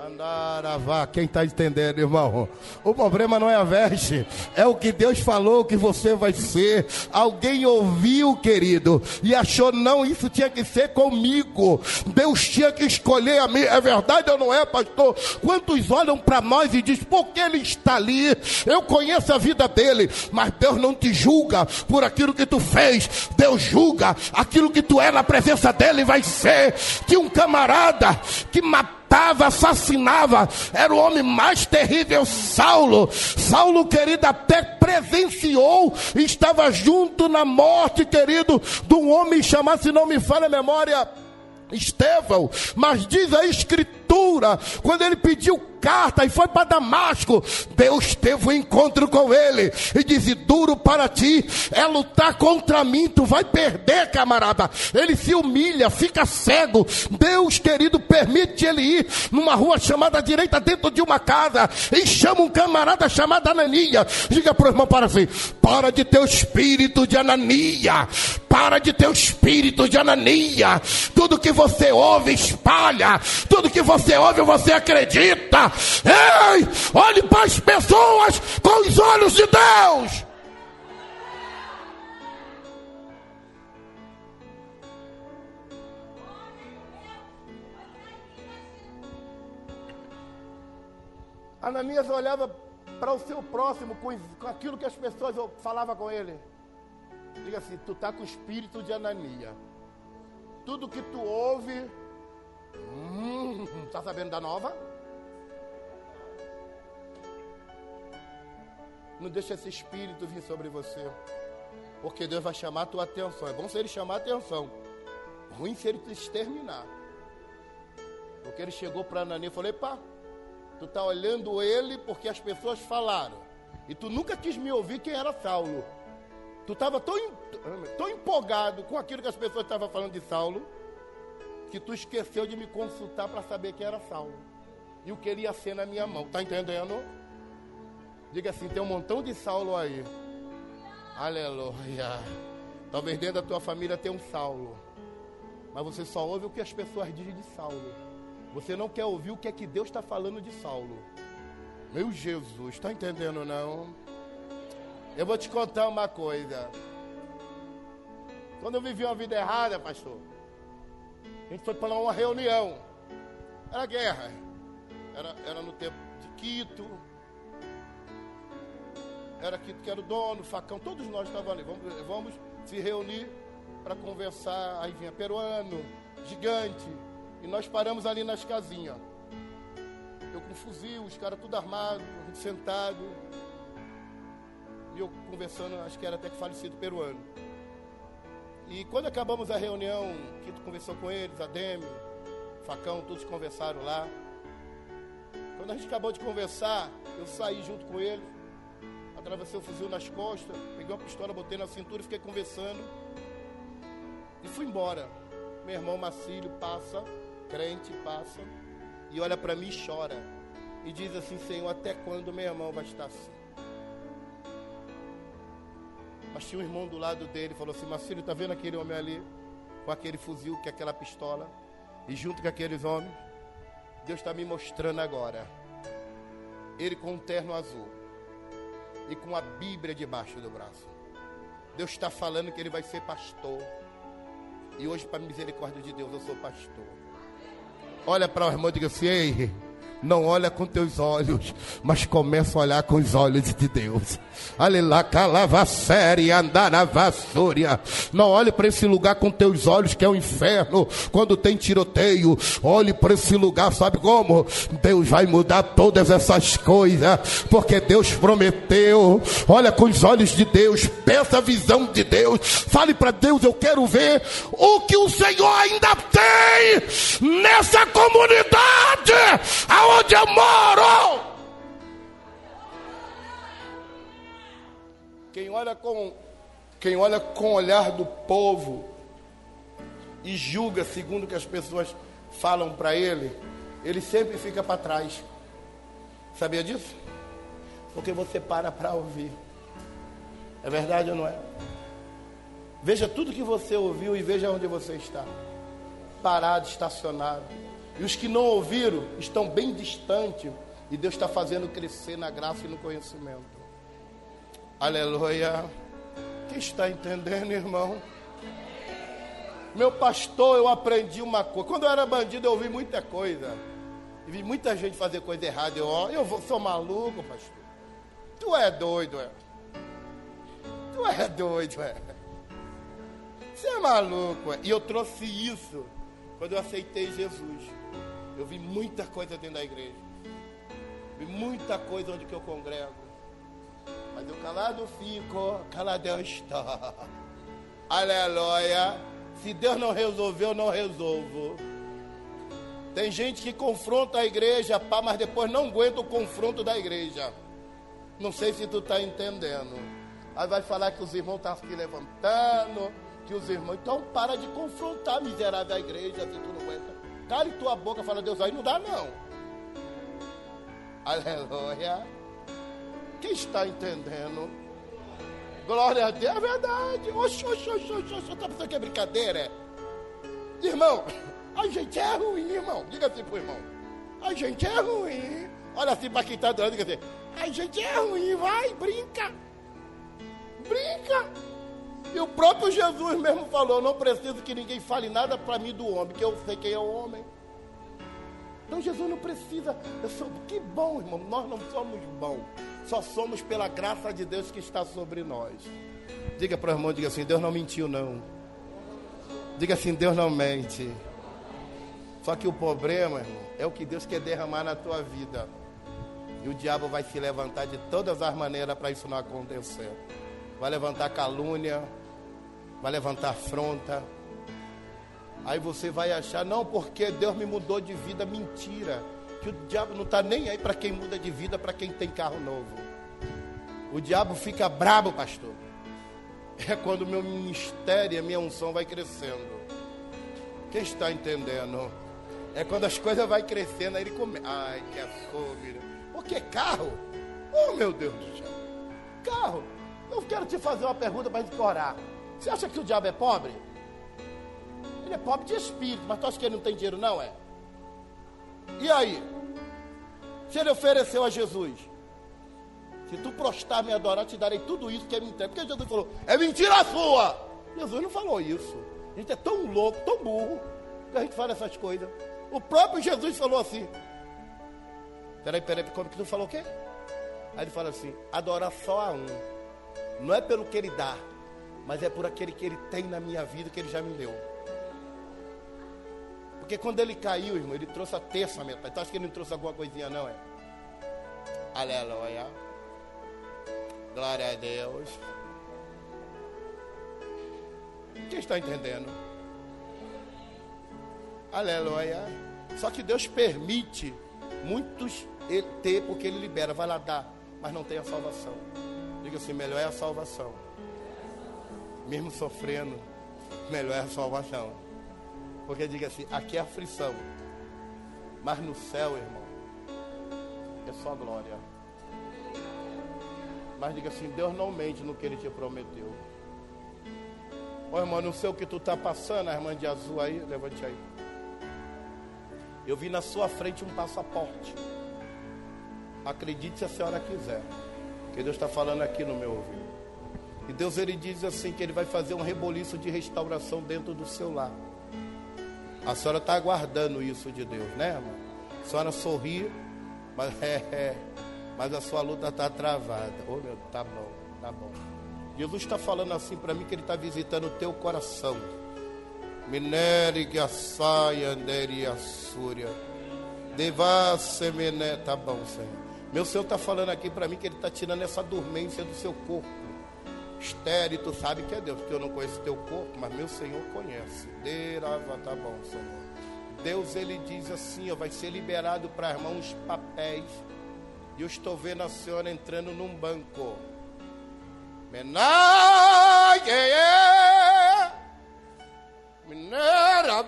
Andaravá, quem está entendendo, irmão? O problema não é a veste, é o que Deus falou que você vai ser. Alguém ouviu, querido, e achou, não, isso tinha que ser comigo. Deus tinha que escolher a mim. É verdade ou não é, pastor? Quantos olham para nós e dizem, por que ele está ali? Eu conheço a vida dele, mas Deus não te julga por aquilo que tu fez. Deus julga aquilo que tu é na presença dele, vai ser. Que um camarada que matou matava, assassinava, era o homem mais terrível, Saulo. Saulo, querido, até presenciou, estava junto na morte, querido, de um homem chamado, se não me falha a memória, Estevão, mas diz a escritura, quando ele pediu carta e foi para Damasco, Deus teve um encontro com ele e disse: Duro para ti é lutar contra mim, tu vai perder, camarada. Ele se humilha, fica cego. Deus, querido, permite ele ir numa rua chamada direita, dentro de uma casa, e chama um camarada chamado Anania. Diga para o irmão para assim: Para de teu espírito de Anania, para de teu espírito de Anania. Tudo que você ouve, espalha, tudo que você ouve, você acredita. Ei, olhe para as pessoas com os olhos de Deus. Ananias olhava para o seu próximo com, aquilo que as pessoas falavam com ele. Diga assim: tu está com o espírito de Anania. Tudo que tu ouve, hum, tá sabendo da nova? Não deixe esse espírito vir sobre você. Porque Deus vai chamar a tua atenção. É bom se ele chamar a atenção. Ruim se ele te exterminar. Porque ele chegou para Ananias e falou: Epá, tu está olhando ele porque as pessoas falaram. E tu nunca quis me ouvir quem era Saulo. Tu estava tão, tão empolgado com aquilo que as pessoas estavam falando de Saulo, que tu esqueceu de me consultar para saber quem era Saulo. E o que ia ser na minha mão. Está entendendo? Diga assim: tem um montão de Saulo aí. Aleluia. Talvez dentro da tua família tenha um Saulo. Mas você só ouve o que as pessoas dizem de Saulo. Você não quer ouvir o que é que Deus está falando de Saulo. Meu Jesus, está entendendo não? Eu vou te contar uma coisa. Quando eu vivi uma vida errada, pastor, a gente foi para uma reunião. Era guerra. Era, era no tempo de Quito, era que, que era o dono, facão, todos nós estávamos ali. Vamos, vamos se reunir para conversar. Aí vinha peruano, gigante. E nós paramos ali nas casinhas. Eu com fuzil, os caras tudo armado, sentado. E eu conversando, acho que era até que falecido peruano. E quando acabamos a reunião, que tu conversou com eles, a Demi, Facão, todos conversaram lá. Quando a gente acabou de conversar, eu saí junto com eles atravessei o fuzil nas costas, peguei uma pistola, botei na cintura e fiquei conversando. E fui embora. Meu irmão Macílio passa, crente passa, e olha para mim e chora. E diz assim: Senhor, até quando meu irmão vai estar assim? Mas tinha um irmão do lado dele, falou assim: Macílio, tá vendo aquele homem ali? Com aquele fuzil, com aquela pistola, e junto com aqueles homens, Deus está me mostrando agora. Ele com um terno azul e com a Bíblia debaixo do braço. Deus está falando que ele vai ser pastor. E hoje, para misericórdia de Deus, eu sou pastor. Olha para o irmão e diga assim: Ei, não olha com teus olhos, mas começa a olhar com os olhos de Deus. Aleluia, calava série, andar na vassoura. Não olhe para esse lugar com teus olhos, que é o inferno. Quando tem tiroteio, olhe para esse lugar, sabe como? Deus vai mudar todas essas coisas, porque Deus prometeu. Olha com os olhos de Deus, peça a visão de Deus. Fale para Deus: Eu quero ver o que o Senhor ainda tem nessa comunidade aonde eu moro. Quem olha com quem olha com o olhar do povo e julga segundo o que as pessoas falam para ele, ele sempre fica para trás. Sabia disso? Porque você para para ouvir. É verdade ou não é? Veja tudo que você ouviu e veja onde você está. Parado, estacionado. E os que não ouviram estão bem distantes. E Deus está fazendo crescer na graça e no conhecimento. Aleluia. Quem está entendendo, irmão? Meu pastor, eu aprendi uma coisa. Quando eu era bandido, eu ouvi muita coisa. E vi muita gente fazer coisa errada. Eu, eu vou, sou maluco, pastor. Tu é doido, é. Tu é doido, é. Você é maluco, é. E eu trouxe isso quando eu aceitei Jesus. Eu vi muita coisa dentro da igreja. Vi muita coisa onde que eu congrego. Mas eu calado fico, calado eu estou. Aleluia. Se Deus não resolveu, eu não resolvo. Tem gente que confronta a igreja, pá, mas depois não aguenta o confronto da igreja. Não sei se tu está entendendo. Aí vai falar que os irmãos estão tá se levantando, que os irmãos. Então para de confrontar miserável a igreja se tu não aguenta. Cale tua boca, fala, Deus, aí não dá não. Aleluia. Quem está entendendo? Glória a Deus, é verdade. Oxi, oxi, oxi, oxi, oxi. Tá pensando que é brincadeira? É? Irmão, a gente é ruim, irmão. Diga assim pro irmão. A gente é ruim. Olha assim para quem está adorando, diga assim. A gente é ruim, vai, brinca. Brinca. E o próprio Jesus mesmo falou: não preciso que ninguém fale nada para mim do homem, que eu sei quem é o homem. Então Jesus não precisa. Eu sou, que bom, irmão. Nós não somos bons. Só somos pela graça de Deus que está sobre nós. Diga para o irmão, diga assim, Deus não mentiu, não. Diga assim, Deus não mente. Só que o problema, irmão, é o que Deus quer derramar na tua vida. E o diabo vai se levantar de todas as maneiras para isso não acontecer. Vai levantar calúnia, vai levantar afronta. Aí você vai achar, não, porque Deus me mudou de vida, mentira. Que o diabo não está nem aí para quem muda de vida, para quem tem carro novo. O diabo fica brabo, pastor. É quando o meu ministério e a minha unção vai crescendo. Quem está entendendo? É quando as coisas vão crescendo, aí ele come. Ai, que assombre. O que carro? Oh, meu Deus do céu. Carro. Eu quero te fazer uma pergunta para a gente orar. Você acha que o diabo é pobre? Ele é pobre de espírito, mas tu acha que ele não tem dinheiro, não é? E aí? Se ele ofereceu a Jesus, se tu prostrar me adorar, te darei tudo isso que é mentira. Porque Jesus falou, é mentira sua. Jesus não falou isso. A gente é tão louco, tão burro, que a gente fala essas coisas. O próprio Jesus falou assim. Peraí, peraí, como que tu falou o quê? Aí ele fala assim, adorar só a um. Não é pelo que ele dá, mas é por aquele que ele tem na minha vida que ele já me deu. Porque quando ele caiu, irmão, ele trouxe a terça metade. Então acho que ele não trouxe alguma coisinha, não é? Aleluia. Glória a Deus. Quem está entendendo? Aleluia. Só que Deus permite muitos ter, porque Ele libera, vai lá dar, mas não tem a salvação. Diga assim: melhor é a salvação mesmo sofrendo, melhor é a salvação. Porque diga assim, aqui é aflição. Mas no céu, irmão, é só glória. Mas diga assim, Deus não mente no que Ele te prometeu. Ô irmão, não sei o que tu está passando, a irmã de azul aí, levante aí. Eu vi na sua frente um passaporte. Acredite se a senhora quiser. Deus está falando aqui no meu ouvido. E Deus ele diz assim que ele vai fazer um reboliço de restauração dentro do seu lar. A senhora está aguardando isso de Deus, né, irmã? A senhora sorri, Mas, é, é, mas a sua luta está travada. Oh, meu, tá bom, tá bom. Jesus está falando assim para mim que Ele está visitando o teu coração. Minere saia, andere a súria. Devasse mené. Tá bom, Senhor. Meu Senhor está falando aqui para mim que Ele está tirando essa dormência do seu corpo. Estéreo, tu sabe que é Deus, porque eu não conheço teu corpo, mas meu Senhor conhece. Derava, tá bom, Senhor. Deus ele diz assim, ó, vai ser liberado para as mãos papéis. E eu estou vendo a senhora entrando num banco. Menage, Mineira,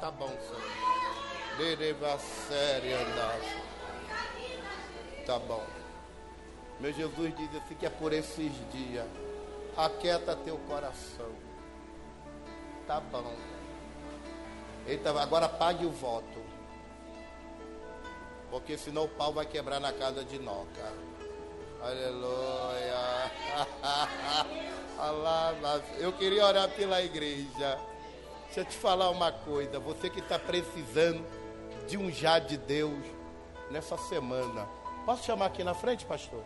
tá bom, senhor. Dereva série andar. Tá bom. Meu Jesus diz assim que é por esses dias. Aquieta teu coração. Tá bom. Eita, agora pague o voto. Porque senão o pau vai quebrar na casa de Noca. Aleluia. Eu queria orar pela igreja. Deixa eu te falar uma coisa. Você que está precisando de um já de Deus nessa semana. Posso chamar aqui na frente, pastor?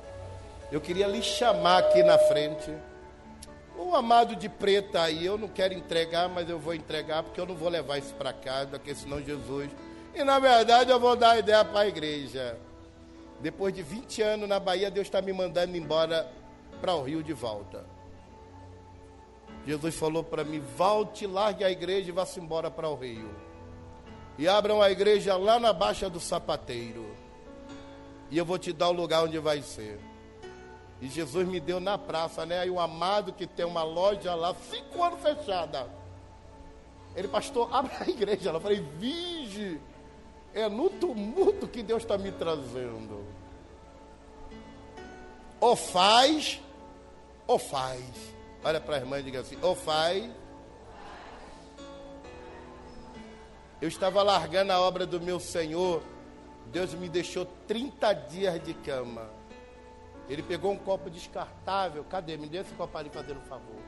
Eu queria lhe chamar aqui na frente. O amado de preta aí, eu não quero entregar, mas eu vou entregar porque eu não vou levar isso para casa, porque senão Jesus. E na verdade eu vou dar a ideia para a igreja. Depois de 20 anos na Bahia, Deus está me mandando embora para o Rio de volta. Jesus falou para mim: volte, largue a igreja e vá-se embora para o Rio. E abram a igreja lá na Baixa do Sapateiro. E eu vou te dar o lugar onde vai ser. E Jesus me deu na praça, né? Aí o amado que tem uma loja lá, cinco anos fechada. Ele, pastor, abre a igreja. Eu falei, vige. É no tumulto que Deus está me trazendo. Ou faz, ou faz. Olha para a irmã e diga assim: ou faz. Eu estava largando a obra do meu Senhor. Deus me deixou 30 dias de cama. Ele pegou um copo descartável. Cadê? Me dê esse copo ali, fazendo um favor.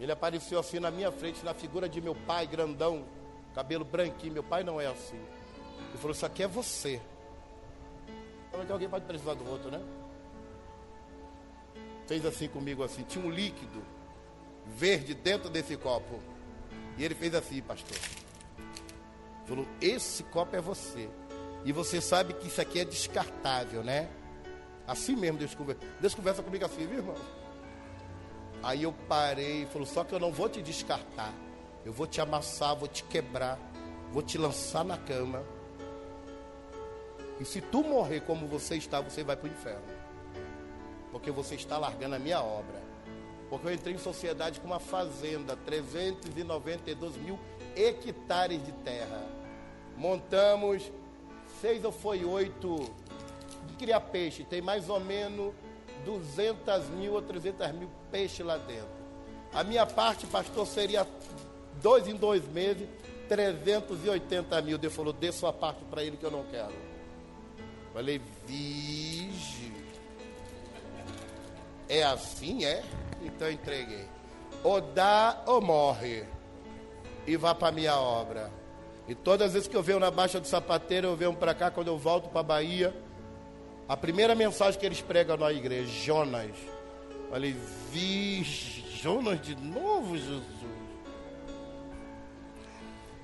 Ele apareceu assim na minha frente, na figura de meu pai, grandão, cabelo branquinho. Meu pai não é assim. Ele falou: Isso aqui é você. É que alguém pode precisar do outro, né? Fez assim comigo, assim. Tinha um líquido verde dentro desse copo. E ele fez assim, pastor. Falou: Esse copo é você. E você sabe que isso aqui é descartável, né? Assim mesmo Deus conversa. Deus conversa comigo assim, viu, irmão? Aí eu parei e falou: Só que eu não vou te descartar. Eu vou te amassar, vou te quebrar, vou te lançar na cama. E se tu morrer como você está, você vai para o inferno. Porque você está largando a minha obra. Porque eu entrei em sociedade com uma fazenda, 392 mil hectares de terra montamos seis ou foi oito de criar peixe. Tem mais ou menos 200 mil ou 300 mil peixes lá dentro. A minha parte, pastor, seria dois em dois meses, 380 mil. Deus falou, dê sua parte para ele que eu não quero. Falei, vige. É assim, é? Então entreguei. Ou dá ou morre. E vá para minha obra. E todas as vezes que eu venho na Baixa do Sapateiro, eu venho para cá, quando eu volto para a Bahia, a primeira mensagem que eles pregam na igreja, Jonas. Eu falei, vi Jonas de novo, Jesus.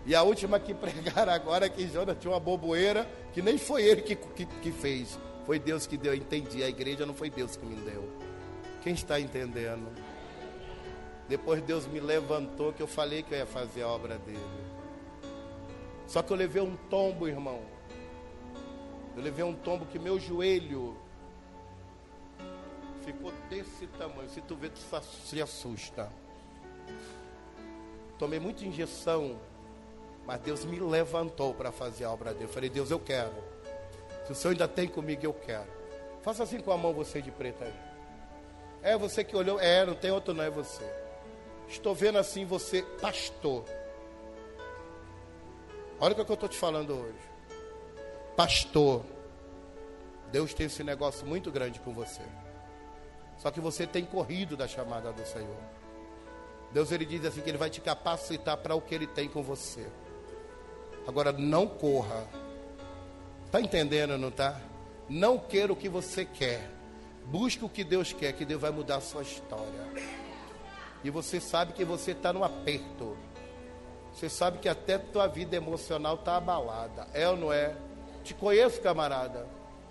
E a última que pregaram agora é que Jonas tinha uma boboeira, que nem foi ele que, que, que fez. Foi Deus que deu, eu entendi. A igreja não foi Deus que me deu. Quem está entendendo? Depois Deus me levantou, que eu falei que eu ia fazer a obra dele. Só que eu levei um tombo, irmão. Eu levei um tombo que meu joelho ficou desse tamanho. Se tu vê, tu se assusta. Tomei muita injeção, mas Deus me levantou para fazer a obra dele. Eu falei, Deus, eu quero. Se o Senhor ainda tem comigo, eu quero. Faça assim com a mão você de preta aí. É você que olhou. É, não tem outro não, é você. Estou vendo assim você, pastor. Olha o que eu estou te falando hoje. Pastor, Deus tem esse negócio muito grande com você. Só que você tem corrido da chamada do Senhor. Deus ele diz assim que ele vai te capacitar para o que ele tem com você. Agora não corra. Tá entendendo, não tá? Não queira o que você quer. Busque o que Deus quer, que Deus vai mudar a sua história. E você sabe que você está no aperto. Você sabe que até tua vida emocional está abalada. É ou não é? Te conheço, camarada.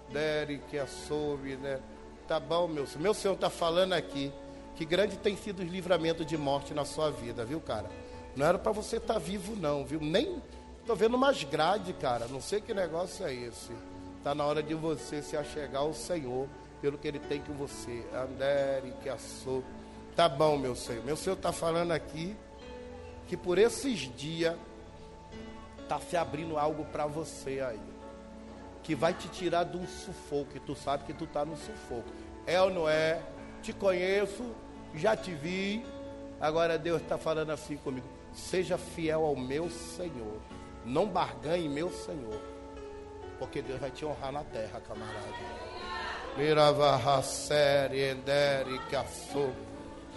Derek, Assoube, né? Tá bom, meu Senhor. Meu Senhor está falando aqui que grande tem sido os livramentos de morte na sua vida, viu, cara? Não era para você estar tá vivo, não, viu? Nem tô vendo mais grade, cara. Não sei que negócio é esse. Tá na hora de você se achegar ao Senhor pelo que Ele tem com você. Andere, que assou. Tá bom, meu Senhor. Meu Senhor está falando aqui que por esses dias tá se abrindo algo para você aí, que vai te tirar de um sufoco. E tu sabe que tu tá no sufoco. É ou não é? Te conheço, já te vi. Agora Deus está falando assim comigo. Seja fiel ao meu Senhor. Não barganhe meu Senhor. Porque Deus vai te honrar na terra, camarada.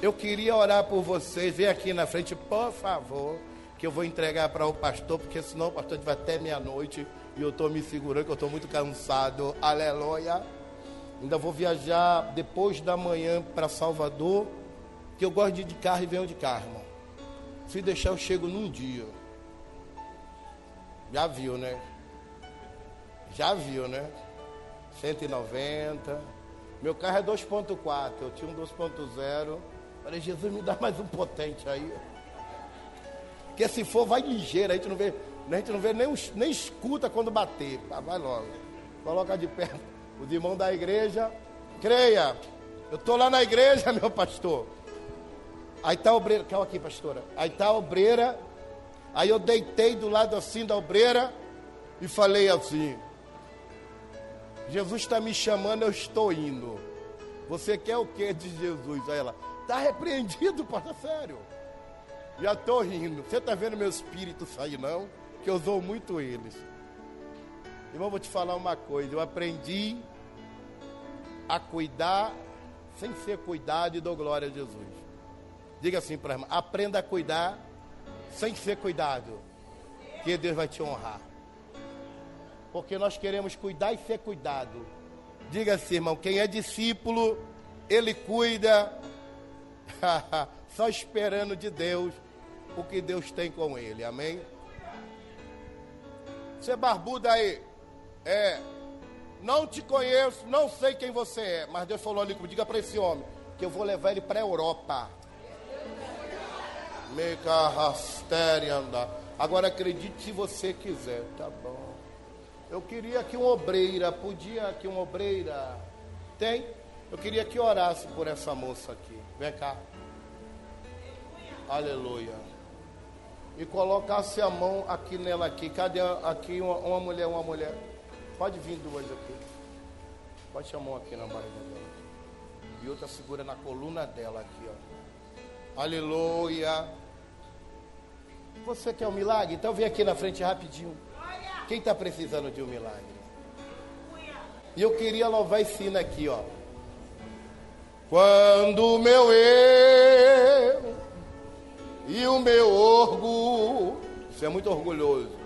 Eu queria orar por vocês. Vem aqui na frente, por favor. Que eu vou entregar para o pastor, porque senão o pastor vai até meia-noite. E eu estou me segurando, que eu estou muito cansado. Aleluia. Ainda vou viajar depois da manhã para Salvador. Que eu gosto de ir de carro e venho de carro, irmão. Se deixar, eu chego num dia. Já viu, né? Já viu, né? 190. Meu carro é 2.4, eu tinha um 2.0. Falei, Jesus, me dá mais um potente aí. Porque se for, vai ligeiro, a gente não vê, a gente não vê nem, nem escuta quando bater. Ah, vai logo. Coloca de pé os irmãos da igreja. Creia, eu estou lá na igreja, meu pastor. Aí tá a obreira, calma aqui, pastora. Aí tá a obreira. Aí eu deitei do lado assim da obreira e falei assim: Jesus está me chamando, eu estou indo. Você quer o que de Jesus? Aí ela, está repreendido, pastor, sério. Já estou rindo. Você está vendo meu espírito sair, não? Que eu usou muito eles. Irmão, vou te falar uma coisa. Eu aprendi a cuidar sem ser cuidado e dou glória a Jesus. Diga assim para irmã: aprenda a cuidar sem ser cuidado, que Deus vai te honrar porque nós queremos cuidar e ser cuidado. Diga assim, irmão, quem é discípulo, ele cuida, só esperando de Deus o que Deus tem com ele, amém? Você barbuda aí, é, não te conheço, não sei quem você é, mas Deus falou ali comigo, diga para esse homem, que eu vou levar ele para a Europa. Agora acredite se você quiser, tá bom. Eu queria que uma obreira, podia que uma obreira, tem? Eu queria que orasse por essa moça aqui. Vem cá. Aleluia. E colocasse a mão aqui nela aqui. Cadê aqui uma, uma mulher, uma mulher? Pode vir duas aqui. Pode a mão aqui na barriga dela. E outra segura na coluna dela aqui, ó. Aleluia. Você quer um milagre? Então vem aqui na frente rapidinho. Quem está precisando de um milagre? E eu queria louvar esse hino aqui, ó. Quando o meu eu e o meu orgulho, você é muito orgulhoso.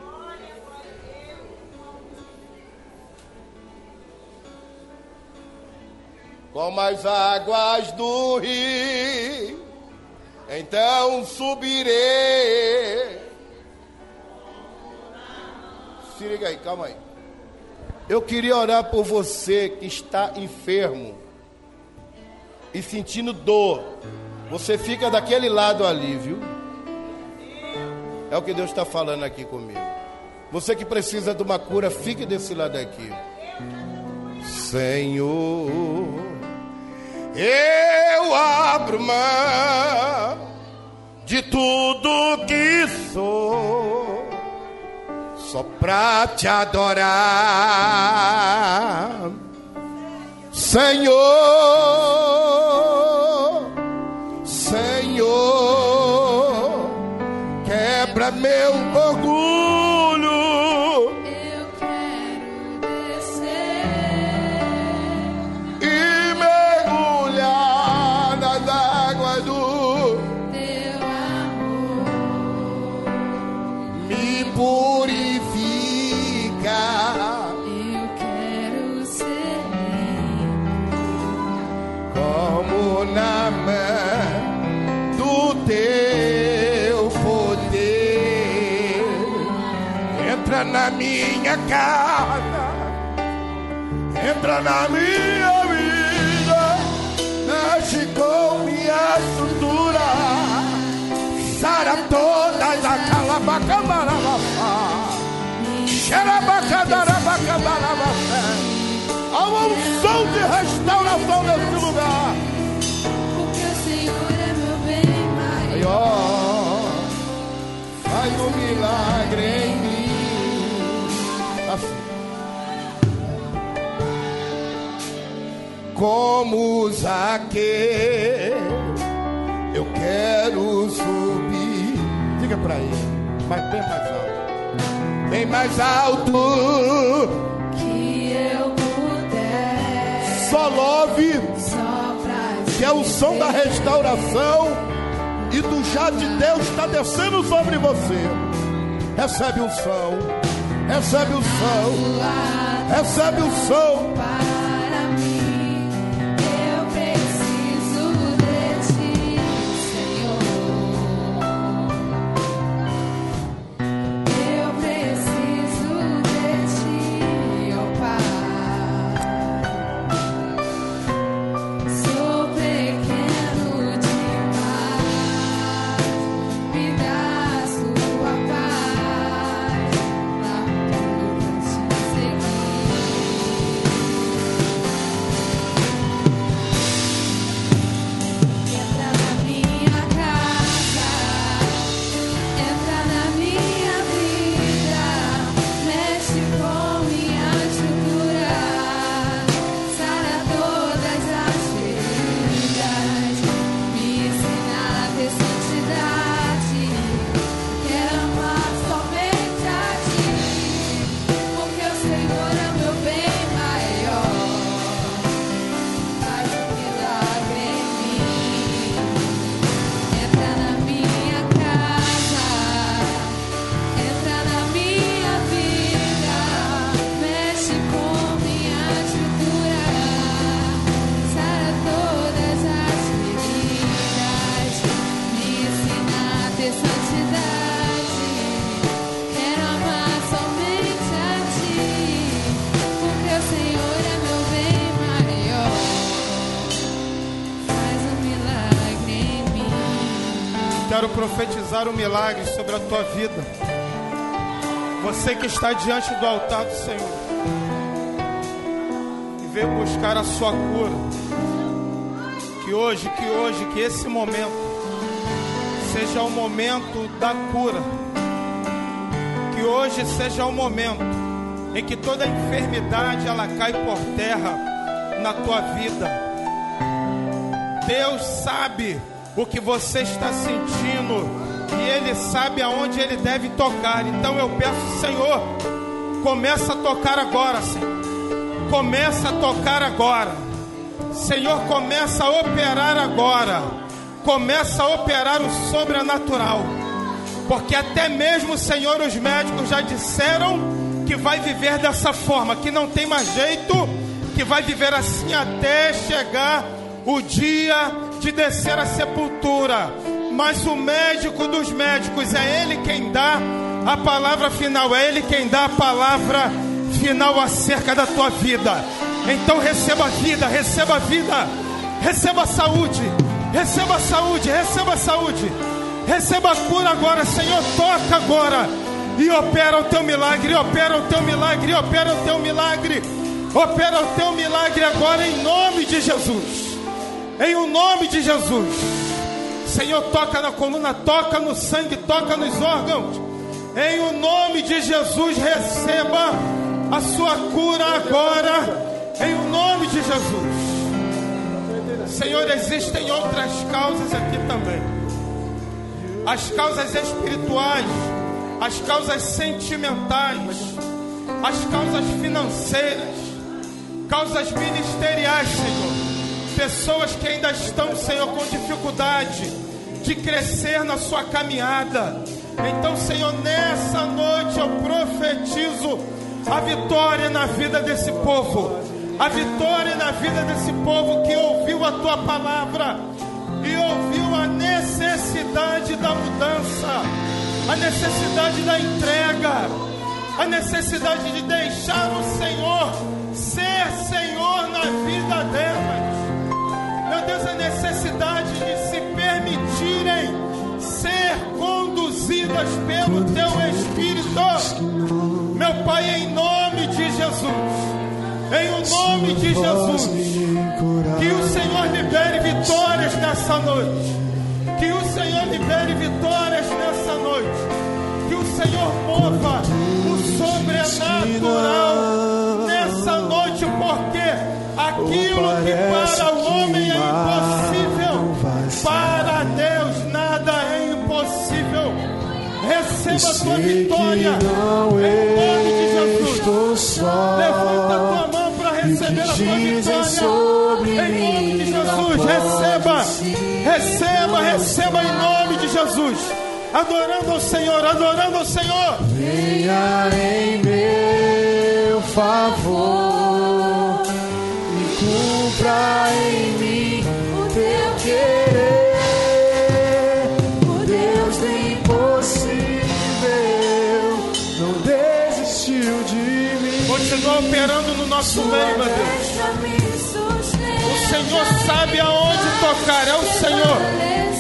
Como as águas do rio, então subirei se liga aí, calma aí. Eu queria orar por você que está enfermo e sentindo dor. Você fica daquele lado ali, viu? É o que Deus está falando aqui comigo. Você que precisa de uma cura, fique desse lado aqui. Senhor, eu abro mão de tudo que sou só pra te adorar, Senhor, Senhor, quebra meu orgulho. Eu quero descer e mergulhar nas águas do teu amor. me na mão do teu poder. Entra na minha casa, entra na minha vida, mexe com minha estrutura, sara todas a calabacambarabafá, xerabacadarabacambarabafá. Faz um milagre em mim. Assim. Como Zaqueu, eu quero subir. Diga pra ele, mas bem mais alto. Bem mais alto. Que eu puder Só love só pra que é o som da restauração e do já de Deus está descendo sobre você. Recebe o som, recebe o som, recebe o som. Profetizar um milagre sobre a tua vida. Você que está diante do altar do Senhor e veio buscar a sua cura. Que hoje, que hoje, que esse momento seja o momento da cura. Que hoje seja o momento em que toda enfermidade ela cai por terra na tua vida. Deus sabe o que você está sentindo e Ele sabe aonde Ele deve tocar. Então eu peço, Senhor, começa a tocar agora, Senhor. Começa a tocar agora. Senhor, começa a operar agora. Começa a operar o sobrenatural. Porque até mesmo, Senhor, os médicos já disseram que vai viver dessa forma, que não tem mais jeito, que vai viver assim até chegar o dia de descer à sepultura. Mas o médico dos médicos é ele quem dá a palavra final, é ele quem dá a palavra final acerca da tua vida. Então receba a vida, receba a vida, receba a saúde, receba a saúde, receba a saúde, receba a cura agora, Senhor, toca agora e opera o teu milagre, opera o teu milagre, opera o teu milagre, opera o teu milagre agora em nome de Jesus. Em o nome de Jesus. Senhor, toca na coluna, toca no sangue, toca nos órgãos. Em o nome de Jesus, receba a sua cura agora. Em o nome de Jesus. Senhor, existem outras causas aqui também. As causas espirituais, as causas sentimentais, as causas financeiras, causas ministeriais, Senhor pessoas que ainda estão, Senhor, com dificuldade de crescer na sua caminhada. Então, Senhor, nessa noite eu profetizo a vitória na vida desse povo, a vitória na vida desse povo que ouviu a tua palavra e ouviu a necessidade da mudança, a necessidade da entrega. a necessidade de deixar o Senhor ser Senhor na vida delas. Meu Deus, a necessidade de se permitirem ser conduzidas pelo Teu Espírito. Meu Pai, em nome de Jesus, em o nome de Jesus, que o Senhor libere vitórias nessa noite. Que o Senhor libere vitórias nessa noite. Que o Senhor mova o sobrenatural nessa noite, porque aquilo que para o homem é impossível, para Deus nada é impossível. Receba a tua vitória em nome de Jesus. Levanta a tua mão para receber a tua vitória em nome de Jesus. Receba, receba, receba em nome de Jesus. Adorando ao Senhor, adorando ao Senhor. Venha em meu favor nosso meio, meu Deus. O Senhor sabe aonde tocar, é o Senhor.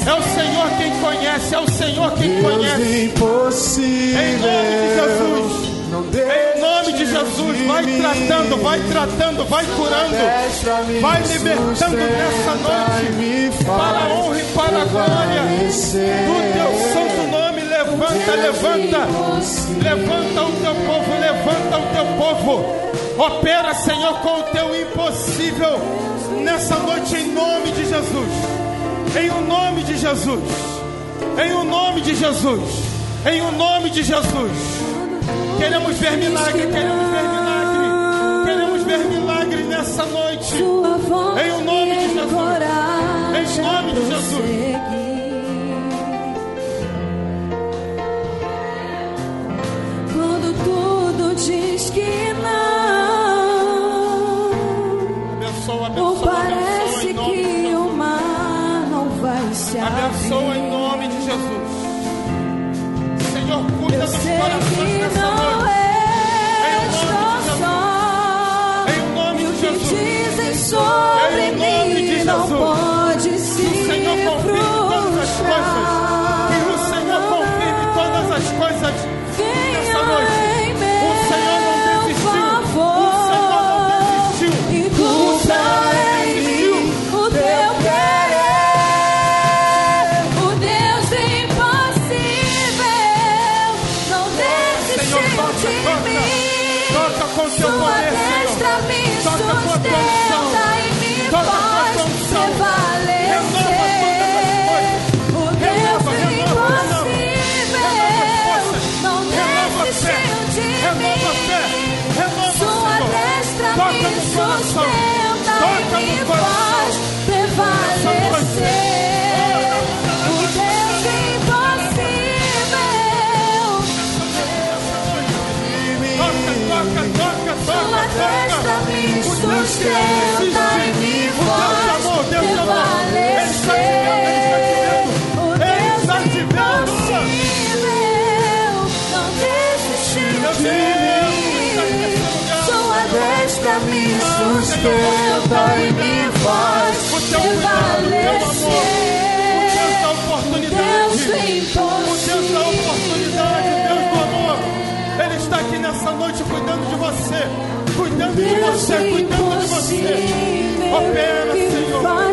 É o Senhor quem conhece, é o Senhor quem conhece. impossível. Em nome de Jesus. Em nome de Jesus, vai tratando, vai tratando, vai curando, vai libertando nessa noite, para a honra e para a glória do teu santo nome. Levanta, levanta, levanta o teu povo, levanta o teu povo. Opera, Senhor, com o teu impossível nessa noite, em nome de Jesus. Em o nome de Jesus. Em o nome de Jesus. Em o nome de Jesus. Queremos ver milagre, queremos ver milagre. Queremos ver milagre nessa noite. Em o nome de Jesus. Em nome de Jesus. Sustenta e me faz O teu o amor. O Deus da oportunidade. O Deus da oportunidade, Deus do amor. Ele está aqui nessa noite cuidando de você. Cuidando de você, do cuidando de você. Opera, Senhor.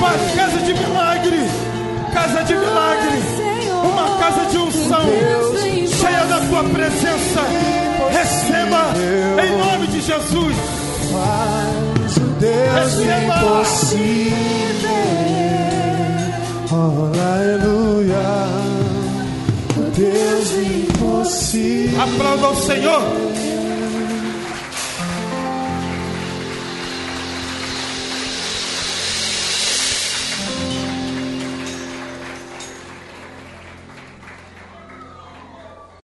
Paz, casa de milagre, casa de milagre, uma casa de unção, cheia da tua presença. Receba em nome de Jesus. Faz o Deus impossível. Oh, aleluia. Deus impossível. Aplauda o Senhor.